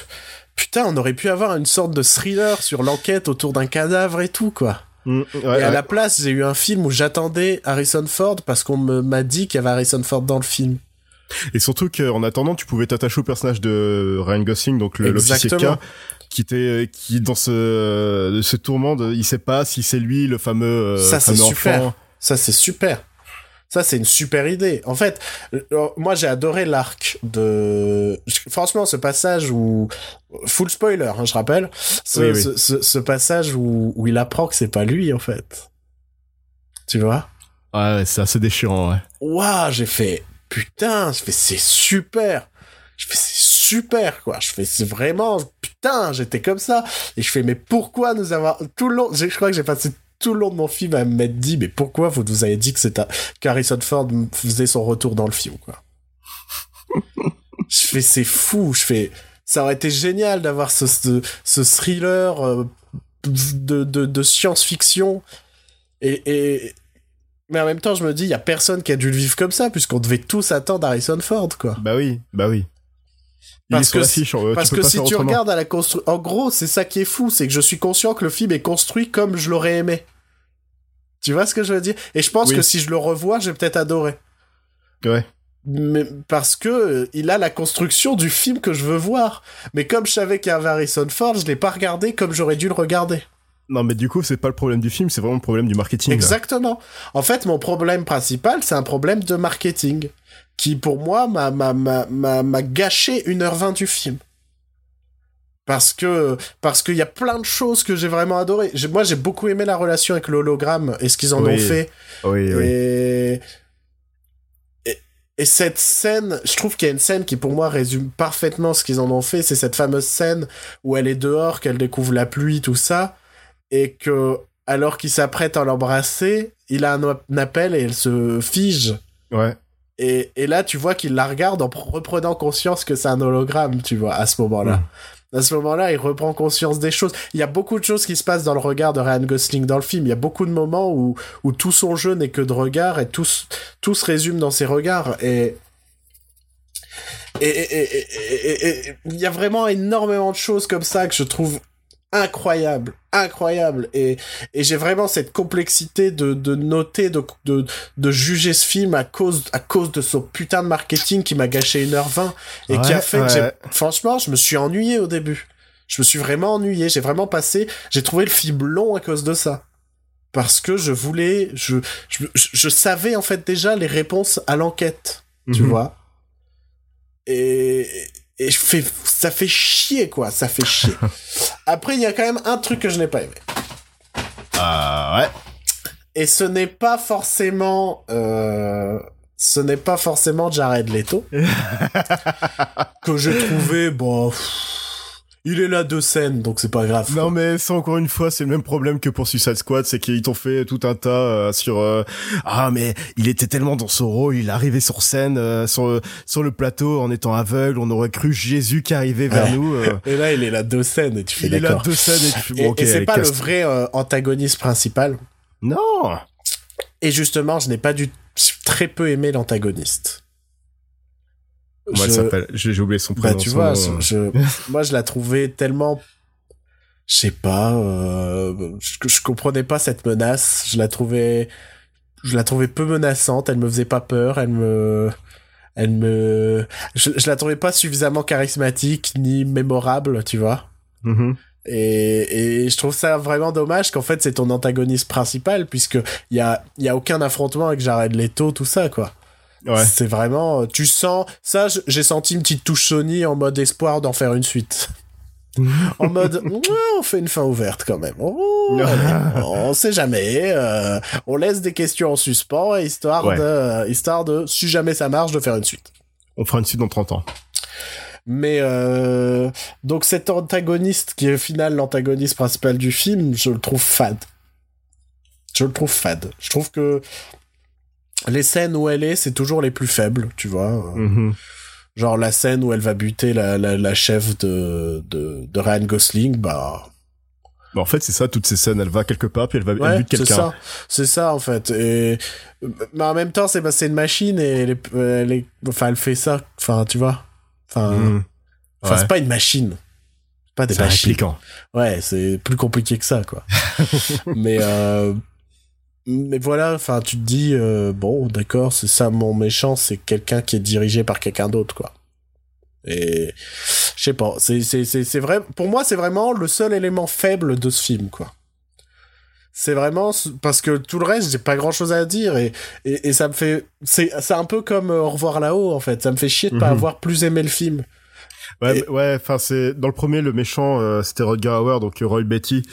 putain, on aurait pu avoir une sorte de thriller sur l'enquête autour d'un cadavre et tout quoi. Mm, ouais, et à ouais. la place, j'ai eu un film où j'attendais Harrison Ford parce qu'on me m'a dit qu'il y avait Harrison Ford dans le film. Et surtout qu'en attendant, tu pouvais t'attacher au personnage de Ryan Gosling, donc le- l'officier K, qui était, qui dans ce, ce tourment, de, il sait pas si c'est lui le fameux, euh, Ça, c'est super. enfant. Ça, c'est super. Ça, c'est une super idée. En fait, euh, moi, j'ai adoré l'arc de... Franchement, ce passage où... Full spoiler, hein, je rappelle. Ce, Oui, oui. ce- ce- ce passage où, où il apprend que c'est pas lui, en fait. Tu vois? Ouais, ouais, c'est assez déchirant, ouais. Waouh, j'ai fait... Putain, je fais c'est super. Je fais c'est super, quoi. Je fais c'est vraiment... Putain, j'étais comme ça. Et je fais, mais pourquoi nous avoir... Tout le long... Je crois que j'ai passé tout le long de mon film à dit, mais pourquoi vous nous avez dit que c'était qu'Harrison Ford faisait son retour dans le film, je fais, c'est fou. Je fais, ça aurait été génial d'avoir ce, ce, ce thriller euh, de, de, de science-fiction. Et, et, mais en même temps, je me dis, il y a personne qui a dû le vivre comme ça, puisqu'on devait tous attendre Harrison Ford, quoi. Bah oui, bah oui. Parce que euh, Parce que si faire tu autrement. regardes à la construction, en gros, c'est ça qui est fou, c'est que je suis conscient que le film est construit comme je l'aurais aimé. Tu vois ce que je veux dire? Et je pense Oui. que si je le revois, j'ai peut-être adoré. Ouais. Mais parce que euh, il a la construction du film que je veux voir. Mais comme je savais qu'il y avait Harrison Ford, je l'ai pas regardé comme j'aurais dû le regarder. Non, mais du coup, c'est pas le problème du film, c'est vraiment le problème du marketing. là. Exactement. En fait, mon problème principal, c'est un problème de marketing qui, pour moi, m'a m'a m'a m'a gâché 1h20 du film. Parce que parce qu'il y a plein de choses que j'ai vraiment adoré. Moi, j'ai beaucoup aimé la relation avec l'hologramme et ce qu'ils en Oui. ont fait. Oui, oui. Et... et et cette scène, je trouve qu'il y a une scène qui pour moi résume parfaitement ce qu'ils en ont fait. C'est cette fameuse scène où elle est dehors, qu'elle découvre la pluie, tout ça, et que alors qu'il s'apprête à l'embrasser, il a un, un appel et elle se fige. Ouais. Et, et là, tu vois qu'il la regarde en pr- reprenant conscience que c'est un hologramme, tu vois, à ce moment-là. À ce moment-là, il reprend conscience des choses. Il y a beaucoup de choses qui se passent dans le regard de Ryan Gosling dans le film. Il y a beaucoup de moments où, où tout son jeu n'est que de regard et tout, se- tout se résume dans ses regards. Et, et, et, et- et- et- et- il y a vraiment énormément de choses comme ça que je trouve incroyables, incroyables. Et, et j'ai vraiment cette complexité de, de noter, de, de, de juger ce film à cause, à cause de son putain de marketing qui m'a gâché 1h20 et qui a Ouais, fait que j'ai, franchement, je me suis ennuyé au début. Je me suis vraiment ennuyé. J'ai vraiment passé, j'ai trouvé le film long à cause de ça. Parce que je voulais, je, je, je- je savais en fait déjà les réponses à l'enquête, tu Mhm. vois. Et, et je fais, ça fait chier quoi, ça fait chier. <laughs> Après, il y a quand même un truc que je n'ai pas aimé. Ah ouais. Et ce n'est pas forcément, euh, ce n'est pas forcément Jared Leto <laughs> que j'ai trouvé bon. pff, Il est là de scène, donc c'est pas grave. Non mais ça encore une fois c'est le même problème que pour Suicide Squad, c'est qu'ils t'ont fait tout un tas euh, sur euh, ah mais il était tellement dans son rôle, il arrivé sur scène euh, sur sur le plateau en étant aveugle, on aurait cru Jésus qui arrivait vers Ouais. nous. Et là, il est là de scène et tu fais il est là deux scènes et tu fais, Et, bon, et c'est allez, pas le vrai antagoniste principal. Non. Et justement, je n'ai pas du très peu aimé l'antagoniste. Comment elle Je- s'appelle J'ai oublié son Bah prénom. tu son vois, nom. je, je- <laughs> moi je la trouvais tellement, je sais pas, euh, je, je comprenais pas cette menace. Je la trouvais, je la trouvais peu menaçante. Elle me faisait pas peur. Elle me, elle me, je, je la trouvais pas suffisamment charismatique ni mémorable, tu vois. Mhm. Et, et je trouve ça vraiment dommage qu'en fait c'est ton antagoniste principal puisque il y a, y a aucun affrontement avec Jared Leto, tout ça quoi. Ouais. C'est vraiment, tu sens, ça, j'ai senti une petite touche Sony en mode espoir d'en faire une suite. <laughs> en mode, on fait une fin ouverte quand même. Oh, allez, <laughs> on sait jamais. euh, on laisse des questions en suspens, histoire Ouais. de, histoire de, si jamais ça marche, de faire une suite. On fera une suite dans 30 ans. Mais euh, donc cet antagoniste qui est au final l'antagoniste principal du film, je le trouve fade. Je le trouve fade. Je trouve que les scènes où elle est, c'est toujours les plus faibles, tu vois. Mhm. Genre la scène où elle va buter la, la, la chef de, de, de Ryan Gosling, bah Bah, en fait c'est ça, toutes ces scènes, elle va quelque part puis elle va elle ouais, bute c'est quelqu'un. ça, c'est ça en fait. Et mais en même temps, c'est bah, c'est une machine et elle est, elle est- enfin elle fait ça, enfin tu vois, enfin, Mhm. enfin Ouais. c'est pas une machine, pas des C'est un machines. Ouais, c'est plus compliqué que ça, quoi. <laughs> mais euh, mais voilà, enfin, tu te dis euh, bon, d'accord, c'est ça mon méchant, c'est quelqu'un qui est dirigé par quelqu'un d'autre, quoi. Et je sais pas, c'est c'est c'est c'est vrai. Pour moi, c'est vraiment le seul élément faible de ce film, quoi. C'est vraiment ce- parce que tout le reste, j'ai pas grand chose à dire et, et, et ça me fait. C'est c'est un peu comme euh, Au revoir là-haut, en fait. Ça me fait chier de pas Mhm. avoir plus aimé le film. Ouais, Et- ouais, enfin c'est dans le premier le méchant euh, c'était Rutger Hauer donc euh, Roy Betty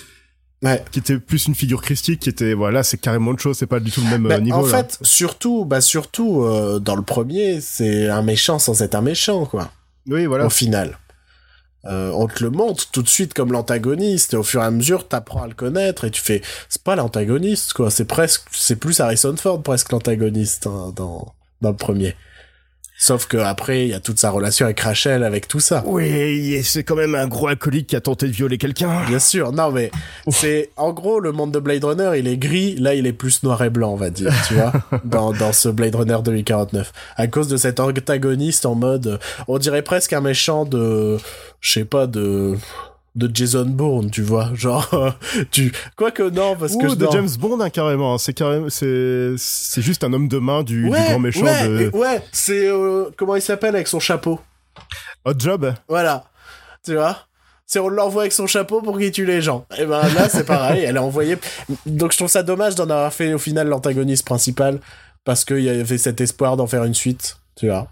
Ouais. qui était plus une figure christique qui était voilà, c'est carrément autre chose, c'est pas du tout le même Bah, euh, niveau en là. fait, surtout, bah surtout euh, dans le premier, c'est un méchant sans être un méchant, quoi. Oui, voilà. Au final, Euh, on te le montre tout de suite comme l'antagoniste, et au fur et à mesure, t'apprends à le connaître, et tu fais, c'est pas l'antagoniste, quoi. C'est presque, c'est plus Harrison Ford presque l'antagoniste hein, dans dans le premier. Sauf que après, il y a toute sa relation avec Rachel, avec tout ça. Oui, c'est quand même un gros alcoolique qui a tenté de violer quelqu'un. Bien sûr, non mais c'est en gros le monde de Blade Runner, il est gris, là il est plus noir et blanc, on va dire, tu vois, <laughs> dans dans ce Blade Runner 2049. À cause de cet antagoniste en mode on dirait presque un méchant de je sais pas de de Jason Bourne, tu vois, <laughs> genre euh, tu quoique non parce que Ou je de. James Bond hein, carrément, c'est carrément c'est c'est juste un homme de main du, grand méchant ouais, de ouais, c'est euh, comment il s'appelle avec son chapeau? Hot Job. Voilà. Tu vois? C'est on l'envoie avec son chapeau pour qu'il tue les gens. Et ben là, c'est pareil, elle a envoyé. Donc je trouve ça dommage d'en avoir fait au final l'antagoniste principal parce qu'il y avait cet espoir d'en faire une suite, tu vois.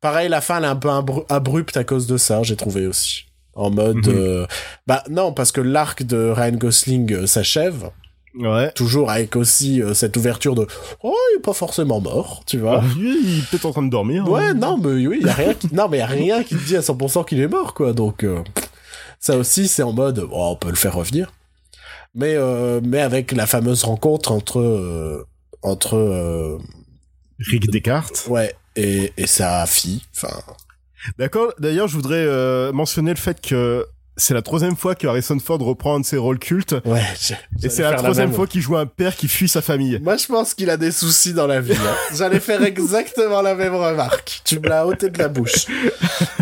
Pareil, la fin, elle est un peu abru- abrupte à cause de ça, j'ai trouvé aussi. En mode. Mhm. euh, Bah non, parce que l'arc de Ryan Gosling euh, s'achève, Ouais. toujours avec aussi euh, cette ouverture de. Oh, il est pas forcément mort, tu vois. Lui, il est peut-être en train de dormir. hein. Ouais, non, mais oui, y a rien qui, <laughs> non, mais y a rien qui te dit à 100% qu'il est mort, quoi. Donc, ça aussi, c'est en mode, oh, on peut le faire revenir. Mais, mais avec la fameuse rencontre entre, entre, Rick Descartes. Ouais, et, et sa fille. Enfin, D'accord. D'ailleurs, je voudrais euh, mentionner le fait que c'est la troisième fois que Harrison Ford reprend un de ses rôles cultes. ouais. Et c'est la troisième fois qu'il joue un père qui fuit sa famille. Moi, je pense qu'il a des soucis dans la vie. hein. <laughs> J'allais faire exactement la même remarque. Tu me l'as ôté de la bouche.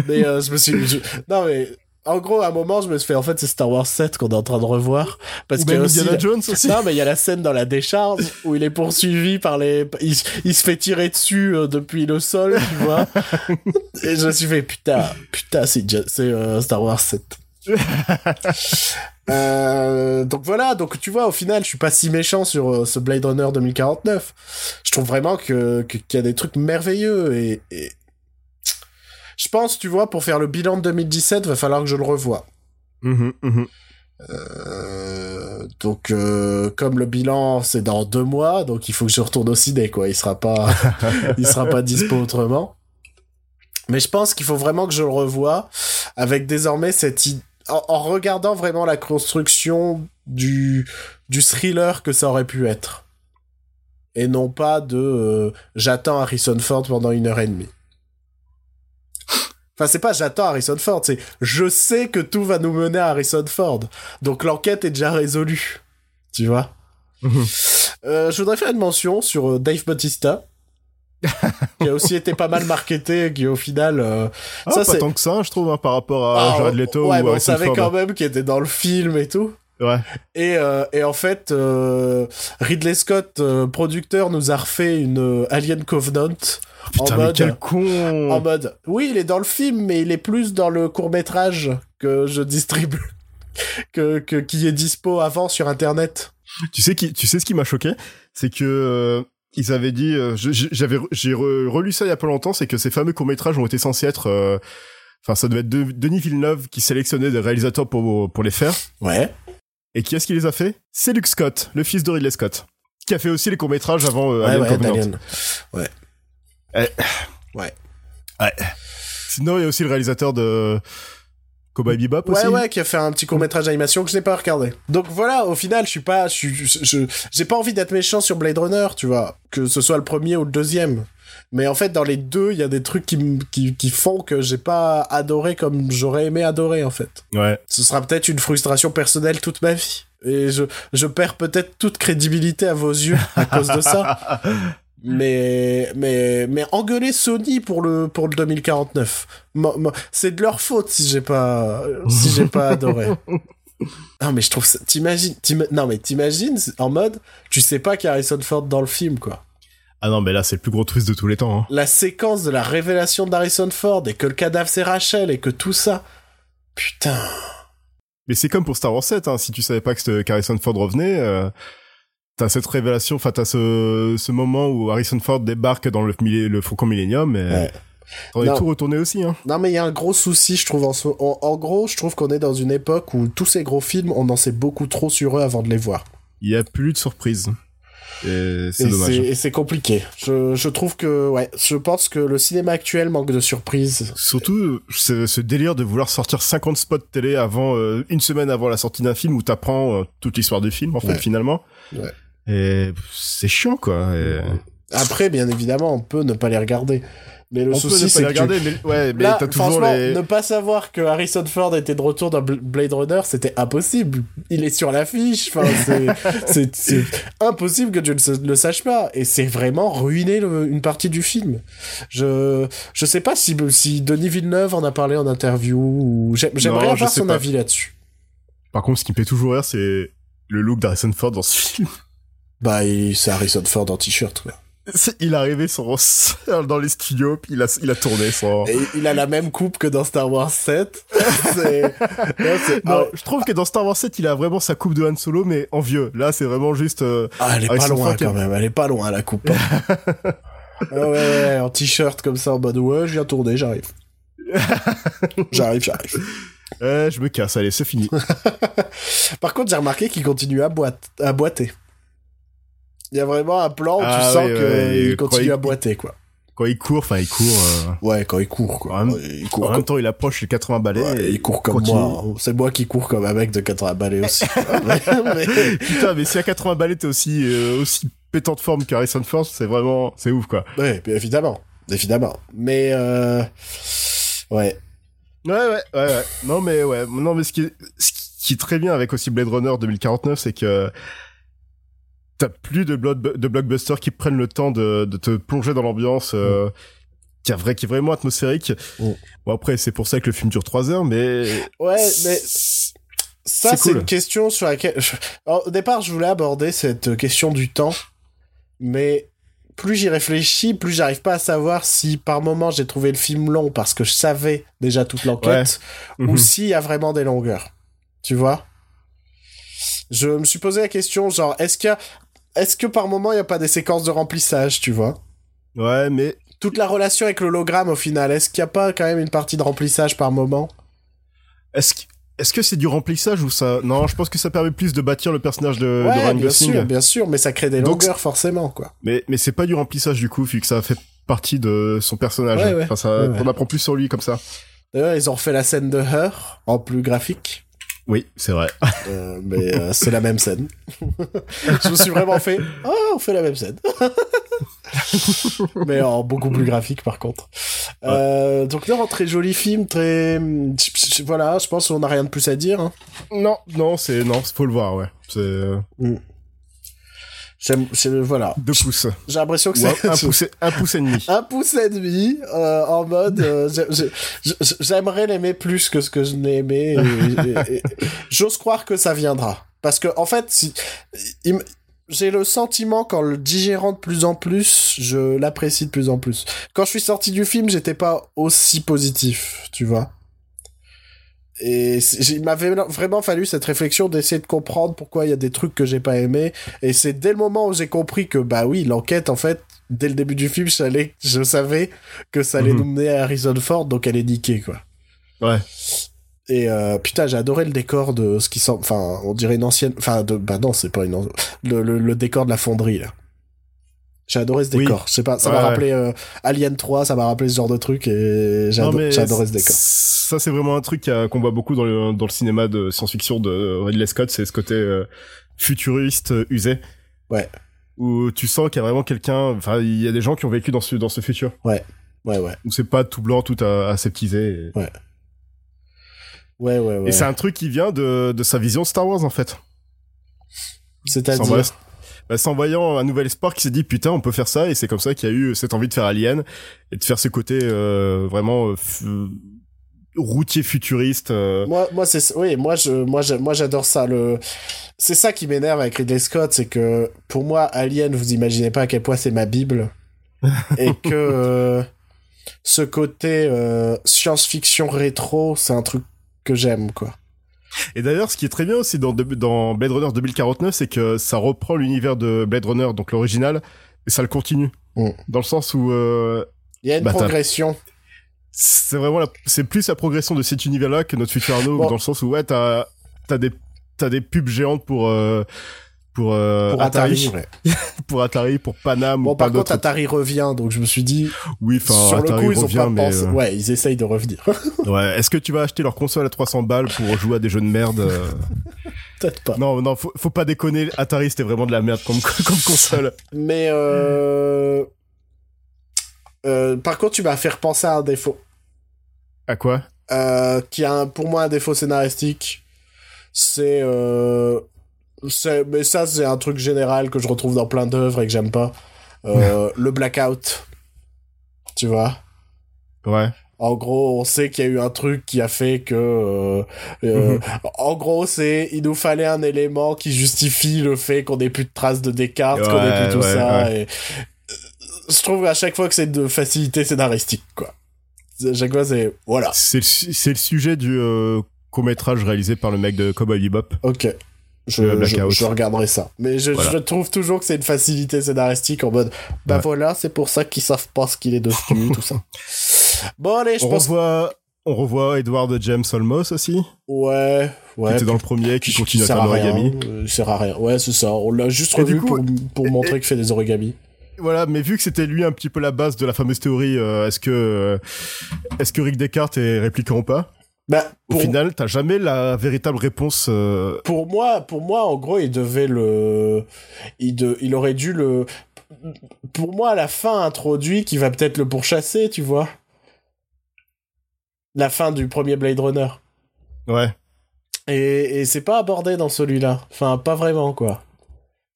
Mais euh, je me suis... je- Non, mais... En gros, à un moment, je me suis fait... En fait, c'est Star Wars 7 qu'on est en train de revoir. Parce aussi... Indiana Jones aussi. Non, mais il y a la scène dans la décharge où il est poursuivi par les... Il, il se fait tirer dessus euh, depuis le sol, tu vois. <laughs> Et je me suis fait, putain, putain, c'est euh, Star Wars 7. <laughs> Euh, donc voilà, donc tu vois, au final, je suis pas si méchant sur euh, ce Blade Runner 2049. Je trouve vraiment que que- qu'il y a des trucs merveilleux et, et je pense, tu vois, pour faire le bilan de 2017, va falloir que je le revoie. Mhm, mhm. Euh, donc euh, comme le bilan c'est dans deux mois, donc il faut que je retourne au ciné quoi. Il sera pas, <laughs> il sera pas dispo autrement. Mais je pense qu'il faut vraiment que je le revoie avec désormais cette en regardant vraiment la construction du du thriller que ça aurait pu être et non pas de euh, j'attends Harrison Ford pendant une heure et demie. Enfin, c'est pas j'attends Harrison Ford, c'est je sais que tout va nous mener à Harrison Ford. Donc l'enquête est déjà résolue. Tu vois? Mhm. Euh, Je voudrais faire une mention sur euh, Dave Bautista. <laughs> qui a aussi été pas mal marketé, qui au final... euh, Ah, ça, pas c'est- tant que ça, je trouve, hein, par rapport à Ah, Jared Leto ouais, ou mais on Harrison savait Ford. quand même qu'il était dans le film et tout. Ouais. Et, euh, et en fait, euh, Ridley Scott, euh, producteur, nous a refait une Alien Covenant Putain, en mais mode... quel con En mode, oui, il est dans le film, mais il est plus dans le court métrage que je distribue, <laughs> que, que qui est dispo avant sur Internet. Tu sais qui, tu sais ce qui m'a choqué, c'est que ils avaient dit, j'avais, j'ai re- relu ça il y a pas longtemps, c'est que ces fameux courts métrages ont été censés être, enfin ça devait être De- Denis Villeneuve qui sélectionnait des réalisateurs pour pour les faire. Ouais. Et qui est-ce qui les a fait? C'est Luke Scott, le fils de Ridley Scott, qui a fait aussi les courts métrages avant euh, Ouais, Alien ouais, Covenant. d'Alien. Sinon il y a aussi le réalisateur de Cowboy Bebop Ouais, aussi. ouais, qui a fait un petit court métrage d'animation que je n'ai pas regardé. Donc voilà, au final, je suis pas, je- j'ai pas envie d'être méchant sur Blade Runner, tu vois, que ce soit le premier ou le deuxième. Mais en fait, dans les deux, il y a des trucs qui, qui, qui font que j'ai pas adoré comme j'aurais aimé adorer, en fait. Ouais. ce sera peut-être une frustration personnelle toute ma vie. Et je, je perds peut-être toute crédibilité à vos yeux à cause de ça. <laughs> Mais, mais, mais engueuler Sony pour le, pour le 2049. Mo- mo- c'est de leur faute si j'ai pas, si j'ai pas adoré. <laughs> Non, mais je trouve ça, t'imagines, t'ima- non, mais t'imagines, en mode, tu sais pas qu'il y a Harrison Ford dans le film, quoi. Ah non mais là c'est le plus gros twist de tous les temps. hein. La séquence de la révélation d'Harrison Ford et que le cadavre c'est Rachel et que tout ça. Putain. Mais c'est comme pour Star Wars 7, hein. si tu savais pas que qu'Harrison Ford revenait, euh, t'as cette révélation, enfin t'as ce, ce moment où Harrison Ford débarque dans le, le Faucon Millennium et Ouais. Non. tout retourné aussi. Hein. Non, mais il y a un gros souci, je trouve. En, ce- en, en gros, je trouve qu'on est dans une époque où tous ces gros films, on en sait beaucoup trop sur eux avant de les voir. Il y a plus de surprise. Et c'est dommage. Et c'est compliqué. Je, je trouve que, ouais, je pense que le cinéma actuel manque de surprises. Surtout ce, ce délire de vouloir sortir 50 spots télé avant euh, une semaine avant la sortie d'un film où t'apprends euh, toute l'histoire du film en fait Ouais. finalement. Ouais. Et c'est chiant quoi. Et... Après, bien évidemment, on peut ne pas les regarder. Mais le On souci, c'est que tu- regarder, mais ouais, mais Là, t'as toujours franchement, les. ne pas savoir que Harrison Ford était de retour dans Bl- Blade Runner, c'était impossible. Il est sur l'affiche. Enfin, c'est- <laughs> impossible que tu ne le saches pas. Et c'est vraiment ruiner le- une partie du film. Je je sais pas si si Denis Villeneuve en a parlé en interview ou j'ai- j'aimerais je avoir son pas. avis là-dessus. Par contre, ce qui me fait toujours rire, c'est le look d'Harrison Ford dans ce film. Bah, c'est Harrison Ford en t-shirt. quoi. Il est arrivé sans, <laughs> dans les studios, puis il a, il a tourné sans. Et il a la même coupe que dans Star Wars 7. <laughs> c'est non, ah, je trouve que dans Star Wars 7, il a vraiment sa coupe de Han Solo, mais en vieux. Là, c'est vraiment juste. euh, Ah, elle est pas loin a- quand même, elle est pas loin la coupe. hein. <laughs> ah ouais, en t-shirt comme ça en mode ouais, je viens tourner, j'arrive. j'arrive, j'arrive. eh, je me casse, allez, c'est fini. Par contre, j'ai remarqué qu'il continue à, boite, à boiter. Il y a vraiment un plan où Ah tu sens oui, ouais, qu'il il- continue il- à boiter, quoi. Quand il court, enfin, il court. euh, Ouais, quand il court, quoi. En même- Ouais, il court En même temps, il approche les 80 balais. ouais, et il court comme continue. moi. hein. C'est moi qui cours comme un mec de 80 balais aussi. <laughs> mais, Putain, mais si à 80 balais, t'es aussi, euh, aussi pétant de forme que Harrison Ford, c'est vraiment, c'est ouf, quoi. Ouais, bien évidemment. Évidemment. Mais, euh... ouais. Ouais, ouais, ouais, ouais. Non, mais ouais. Non, mais ce qui est, ce qui est très bien avec aussi Blade Runner 2049, c'est que t'as plus de, blockbusters qui prennent le temps de, de te plonger dans l'ambiance, euh, qui, est vrai, qui est vraiment atmosphérique. Mm. Bon, après, c'est pour ça que le film dure trois heures, mais... Ouais, mais ça, c'est cool. une question sur laquelle... je- Alors, au départ, je voulais aborder cette question du temps, mais plus j'y réfléchis, plus j'arrive pas à savoir si par moment j'ai trouvé le film long parce que je savais déjà toute l'enquête, ou Mhm. s'il y a vraiment des longueurs. Tu vois? Je me suis posé la question, genre, est-ce qu'il y a... Est-ce que par moment, il n'y a pas des séquences de remplissage, tu vois? Ouais, mais Toute la relation avec l'hologramme, au final, est-ce qu'il n'y a pas quand même une partie de remplissage par moment? Est-ce que... Est-ce que c'est du remplissage ou ça? Non, je pense que ça permet plus de bâtir le personnage de, de Ouais, Ryan bien Gosling. sûr, bien sûr, mais ça crée des Donc, longueurs, forcément, quoi. Mais mais c'est pas du remplissage du coup, vu que ça fait partie de son personnage. Ouais, ouais. Enfin, ça, Ouais, ouais. on apprend plus sur lui comme ça. D'ailleurs, ils ont refait la scène de Her, en plus graphique. Oui, c'est vrai. Euh, mais euh, c'est la même scène. <laughs> je me suis vraiment fait ah on fait la même scène <laughs> mais en beaucoup plus graphique par contre euh, donc non très joli film très voilà je pense qu'on n'a rien de plus à dire hein. non, non, c'est non, faut le voir, ouais. C'est euh, J'aime- voilà deux pouces. j'ai l'impression que c'est un pouce, un pouce et demi. un pouce et demi euh, en mode euh, j'ai- j'ai- j'ai- j'aimerais l'aimer plus que ce que je l'ai aimé et- et- et- <laughs> j'ose croire que ça viendra parce que en fait si, j'ai le sentiment qu'en le digérant de plus en plus je l'apprécie de plus en plus quand je suis sorti du film j'étais pas aussi positif tu vois et il m'avait vraiment fallu cette réflexion d'essayer de comprendre pourquoi il y a des trucs que j'ai pas aimés et c'est dès le moment où j'ai compris que bah oui l'enquête en fait dès le début du film, je savais, je savais que ça allait Mhm. nous mener à Harrison Ford, donc elle est niquée, quoi. Ouais. Et euh, putain, j'ai adoré le décor de ce qui semble, enfin, on dirait une ancienne, enfin, de, bah non, c'est pas une, le, le, le décor de la fonderie là. J'ai adoré ce Oui. décor. Je sais pas, ça Ouais, m'a ouais. rappelé euh, Alien 3, ça m'a rappelé ce genre de truc et j'ai adoré ce décor. Ça, c'est vraiment un truc qu'on voit beaucoup dans le, dans le cinéma de science-fiction de Ridley Scott, c'est ce côté euh, futuriste euh, usé. Ouais. Où tu sens qu'il y a vraiment quelqu'un, enfin, il y a des gens qui ont vécu dans ce, dans ce futur. Ouais, ouais, Où c'est pas tout blanc, tout aseptisé. Et, ouais, ouais, ouais. et c'est un truc qui vient de, de sa vision Star Wars, en fait. C'est-à-dire, bah, sans voyant un nouvel espoir qui s'est dit putain on peut faire ça et c'est comme ça qu'il y a eu cette envie de faire Alien et de faire ce côté euh, vraiment euh, routier futuriste euh, Moi, moi, c'est, oui, moi, je, moi, je- moi, j'adore ça. Le, c'est ça qui m'énerve avec Ridley Scott, c'est que pour moi, Alien, vous imaginez pas à quel point c'est ma bible, <laughs> et que euh, ce côté euh, science-fiction rétro, c'est un truc que j'aime, quoi. Et d'ailleurs ce qui est très bien aussi dans, dans Blade Runner 2049 c'est que ça reprend l'univers de Blade Runner donc l'original et ça le continue Mm. dans le sens où euh, Il y a une Bah, progression. c'est vraiment la- c'est plus la progression de cet univers là que notre futur Arnaud Bon. dans le sens où ouais t'as t'as des t'as des pubs géantes pour euh, pour, euh, Pour Atari, Atari, <laughs> ouais. pour Atari, pour Panam Bon, ou par contre. Atari revient, donc je me suis dit, Oui, enfin, sur le Atari coup, ils ont pas mais, pensé. euh, Ouais, ils essayent de revenir. <laughs> Ouais, est-ce que tu vas acheter leur console à 300 balles pour jouer à des jeux de merde euh <laughs> Peut-être pas. Non, non, faut, faut pas déconner. Atari, c'était vraiment de la merde comme, comme console. Mais par contre, tu m'as fait repenser à un défaut. À quoi? Qui a un- pour moi un défaut scénaristique. C'est, euh, c'est, mais ça c'est un truc général que je retrouve dans plein d'œuvres et que j'aime pas. Euh, le blackout. Tu vois? Ouais. En gros, on sait qu'il y a eu un truc qui a fait que, euh, euh, Mhm. en gros, c'est, il nous fallait un élément qui justifie le fait qu'on ait plus de traces de Descartes, qu'on ait plus tout ouais, ça. Et je trouve à chaque fois que c'est de facilité scénaristique, quoi. À chaque fois, c'est, voilà. C'est le, le sujet du court-métrage réalisé par le mec de Cowboy Bebop. Ok. Je, regarderai ça. Mais je, Voilà. je trouve toujours que c'est une facilité scénaristique en mode, bah Ouais. voilà, c'est pour ça qu'ils savent pas ce qu'il est dessus, <laughs> tout ça. Bon, allez, je On pense. revoit, on revoit Edward James Olmos aussi, Ouais, qui ouais. était dans le premier, qui continue à faire l'origami. Euh, Il sert à rien. Ouais, c'est ça. On l'a juste Et revu coup- pour, pour et- montrer qu'il fait des origamis. Voilà, mais vu que c'était lui un petit peu la base de la fameuse théorie, euh, est-ce que euh, est-ce que Rick Descartes est répliquant ou pas? Bah, Au final, t'as jamais la véritable réponse. euh, pour moi, pour moi, en gros, il devait le, il de, il aurait dû le, pour moi, à la fin introduit, qui va peut-être le pourchasser, tu vois. La fin du premier Blade Runner. Ouais. Et, et c'est pas abordé dans celui-là. Enfin, pas vraiment, quoi.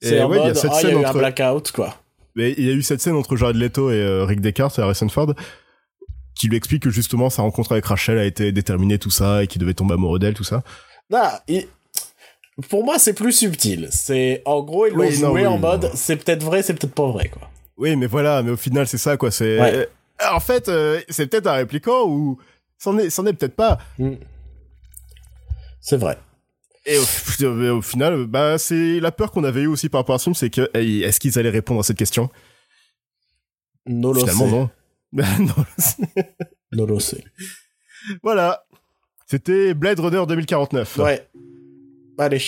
C'est en ouais, il y a cette ah, il y a scène eu un entre- blackout, quoi. Mais il y a eu cette scène entre Jared Leto et euh, Rick Descartes et Harrison Ford qui lui explique que justement sa rencontre avec Rachel a été déterminée tout ça et qu'il devait tomber amoureux d'elle tout ça. Non, il- pour moi, c'est plus subtil. C'est, en gros, ils l'ont Oui, non, joué oui, en non. mode, c'est peut-être vrai, c'est peut-être pas vrai, quoi. Oui, mais voilà, mais au final c'est ça quoi. C'est Ouais. euh, en fait euh, c'est peut-être un répliquant ou c'en est c'en est peut-être pas. C'est vrai. Et au, final, bah c'est la peur qu'on avait eu aussi par rapport à ce film, c'est que est-ce qu'ils allaient répondre à cette question? No Finalement sé. <laughs> non. Non. No lo sé. voilà. C'était Blade Runner 2049. Ouais. Allez.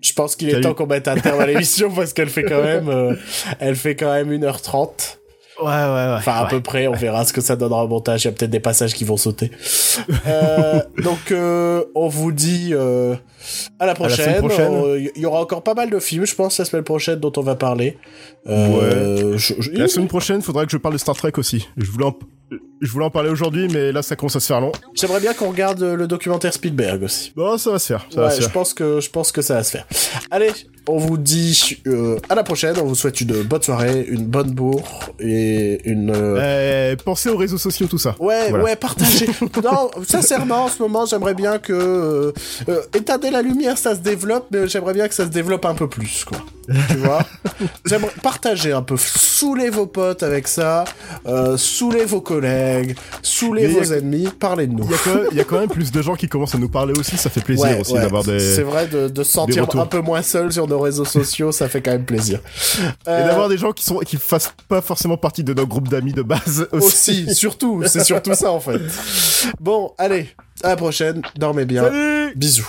Je pense qu'il est temps qu'on mette un terme à l'émission parce qu'elle fait quand même, euh, elle fait quand même 1h30. Ouais, ouais, ouais. Enfin, à ouais. peu près, on verra ce que ça donnera au montage. Il y a peut-être des passages qui vont sauter. Euh, <laughs> donc, euh, on vous dit euh, à la prochaine. semaine prochaine. Euh, Il y aura encore pas mal de films, je pense, la semaine prochaine dont on va parler. Euh, je- je- La semaine prochaine, faudra que je parle de Star Trek aussi. Je voulais en, je voulais en parler aujourd'hui, mais là, ça commence à se faire long. J'aimerais bien qu'on regarde le documentaire Spielberg aussi. Bon, ça va se faire. Ça va Ouais, se je faire. pense que je pense que ça va se faire. Allez, on vous dit euh, à la prochaine. On vous souhaite une bonne soirée, une bonne bourre et une. euh, Eh, pensez aux réseaux sociaux, tout ça. Ouais, Voilà. ouais, partagez. <laughs> non, sincèrement, en ce moment, j'aimerais bien que euh, éteindre la lumière, ça se développe, mais j'aimerais bien que ça se développe un peu plus, quoi. Tu vois <laughs> J'aimerais partager un peu, saouler vos potes avec ça, saouler vos collègues, y a vos ennemis, parlez de nous. Il y, a quand même, il y a quand même plus de gens qui commencent à nous parler aussi, ça fait plaisir Ouais, aussi ouais, d'avoir des... C'est vrai de, de se sentir un peu moins seul sur nos réseaux sociaux, ça fait quand même plaisir. Et Euh, d'avoir des gens qui sont qui fassent pas forcément partie de notre groupe d'amis de base aussi. aussi, surtout, c'est surtout ça en fait. Bon, allez, à la prochaine, dormez bien, Salut bisous.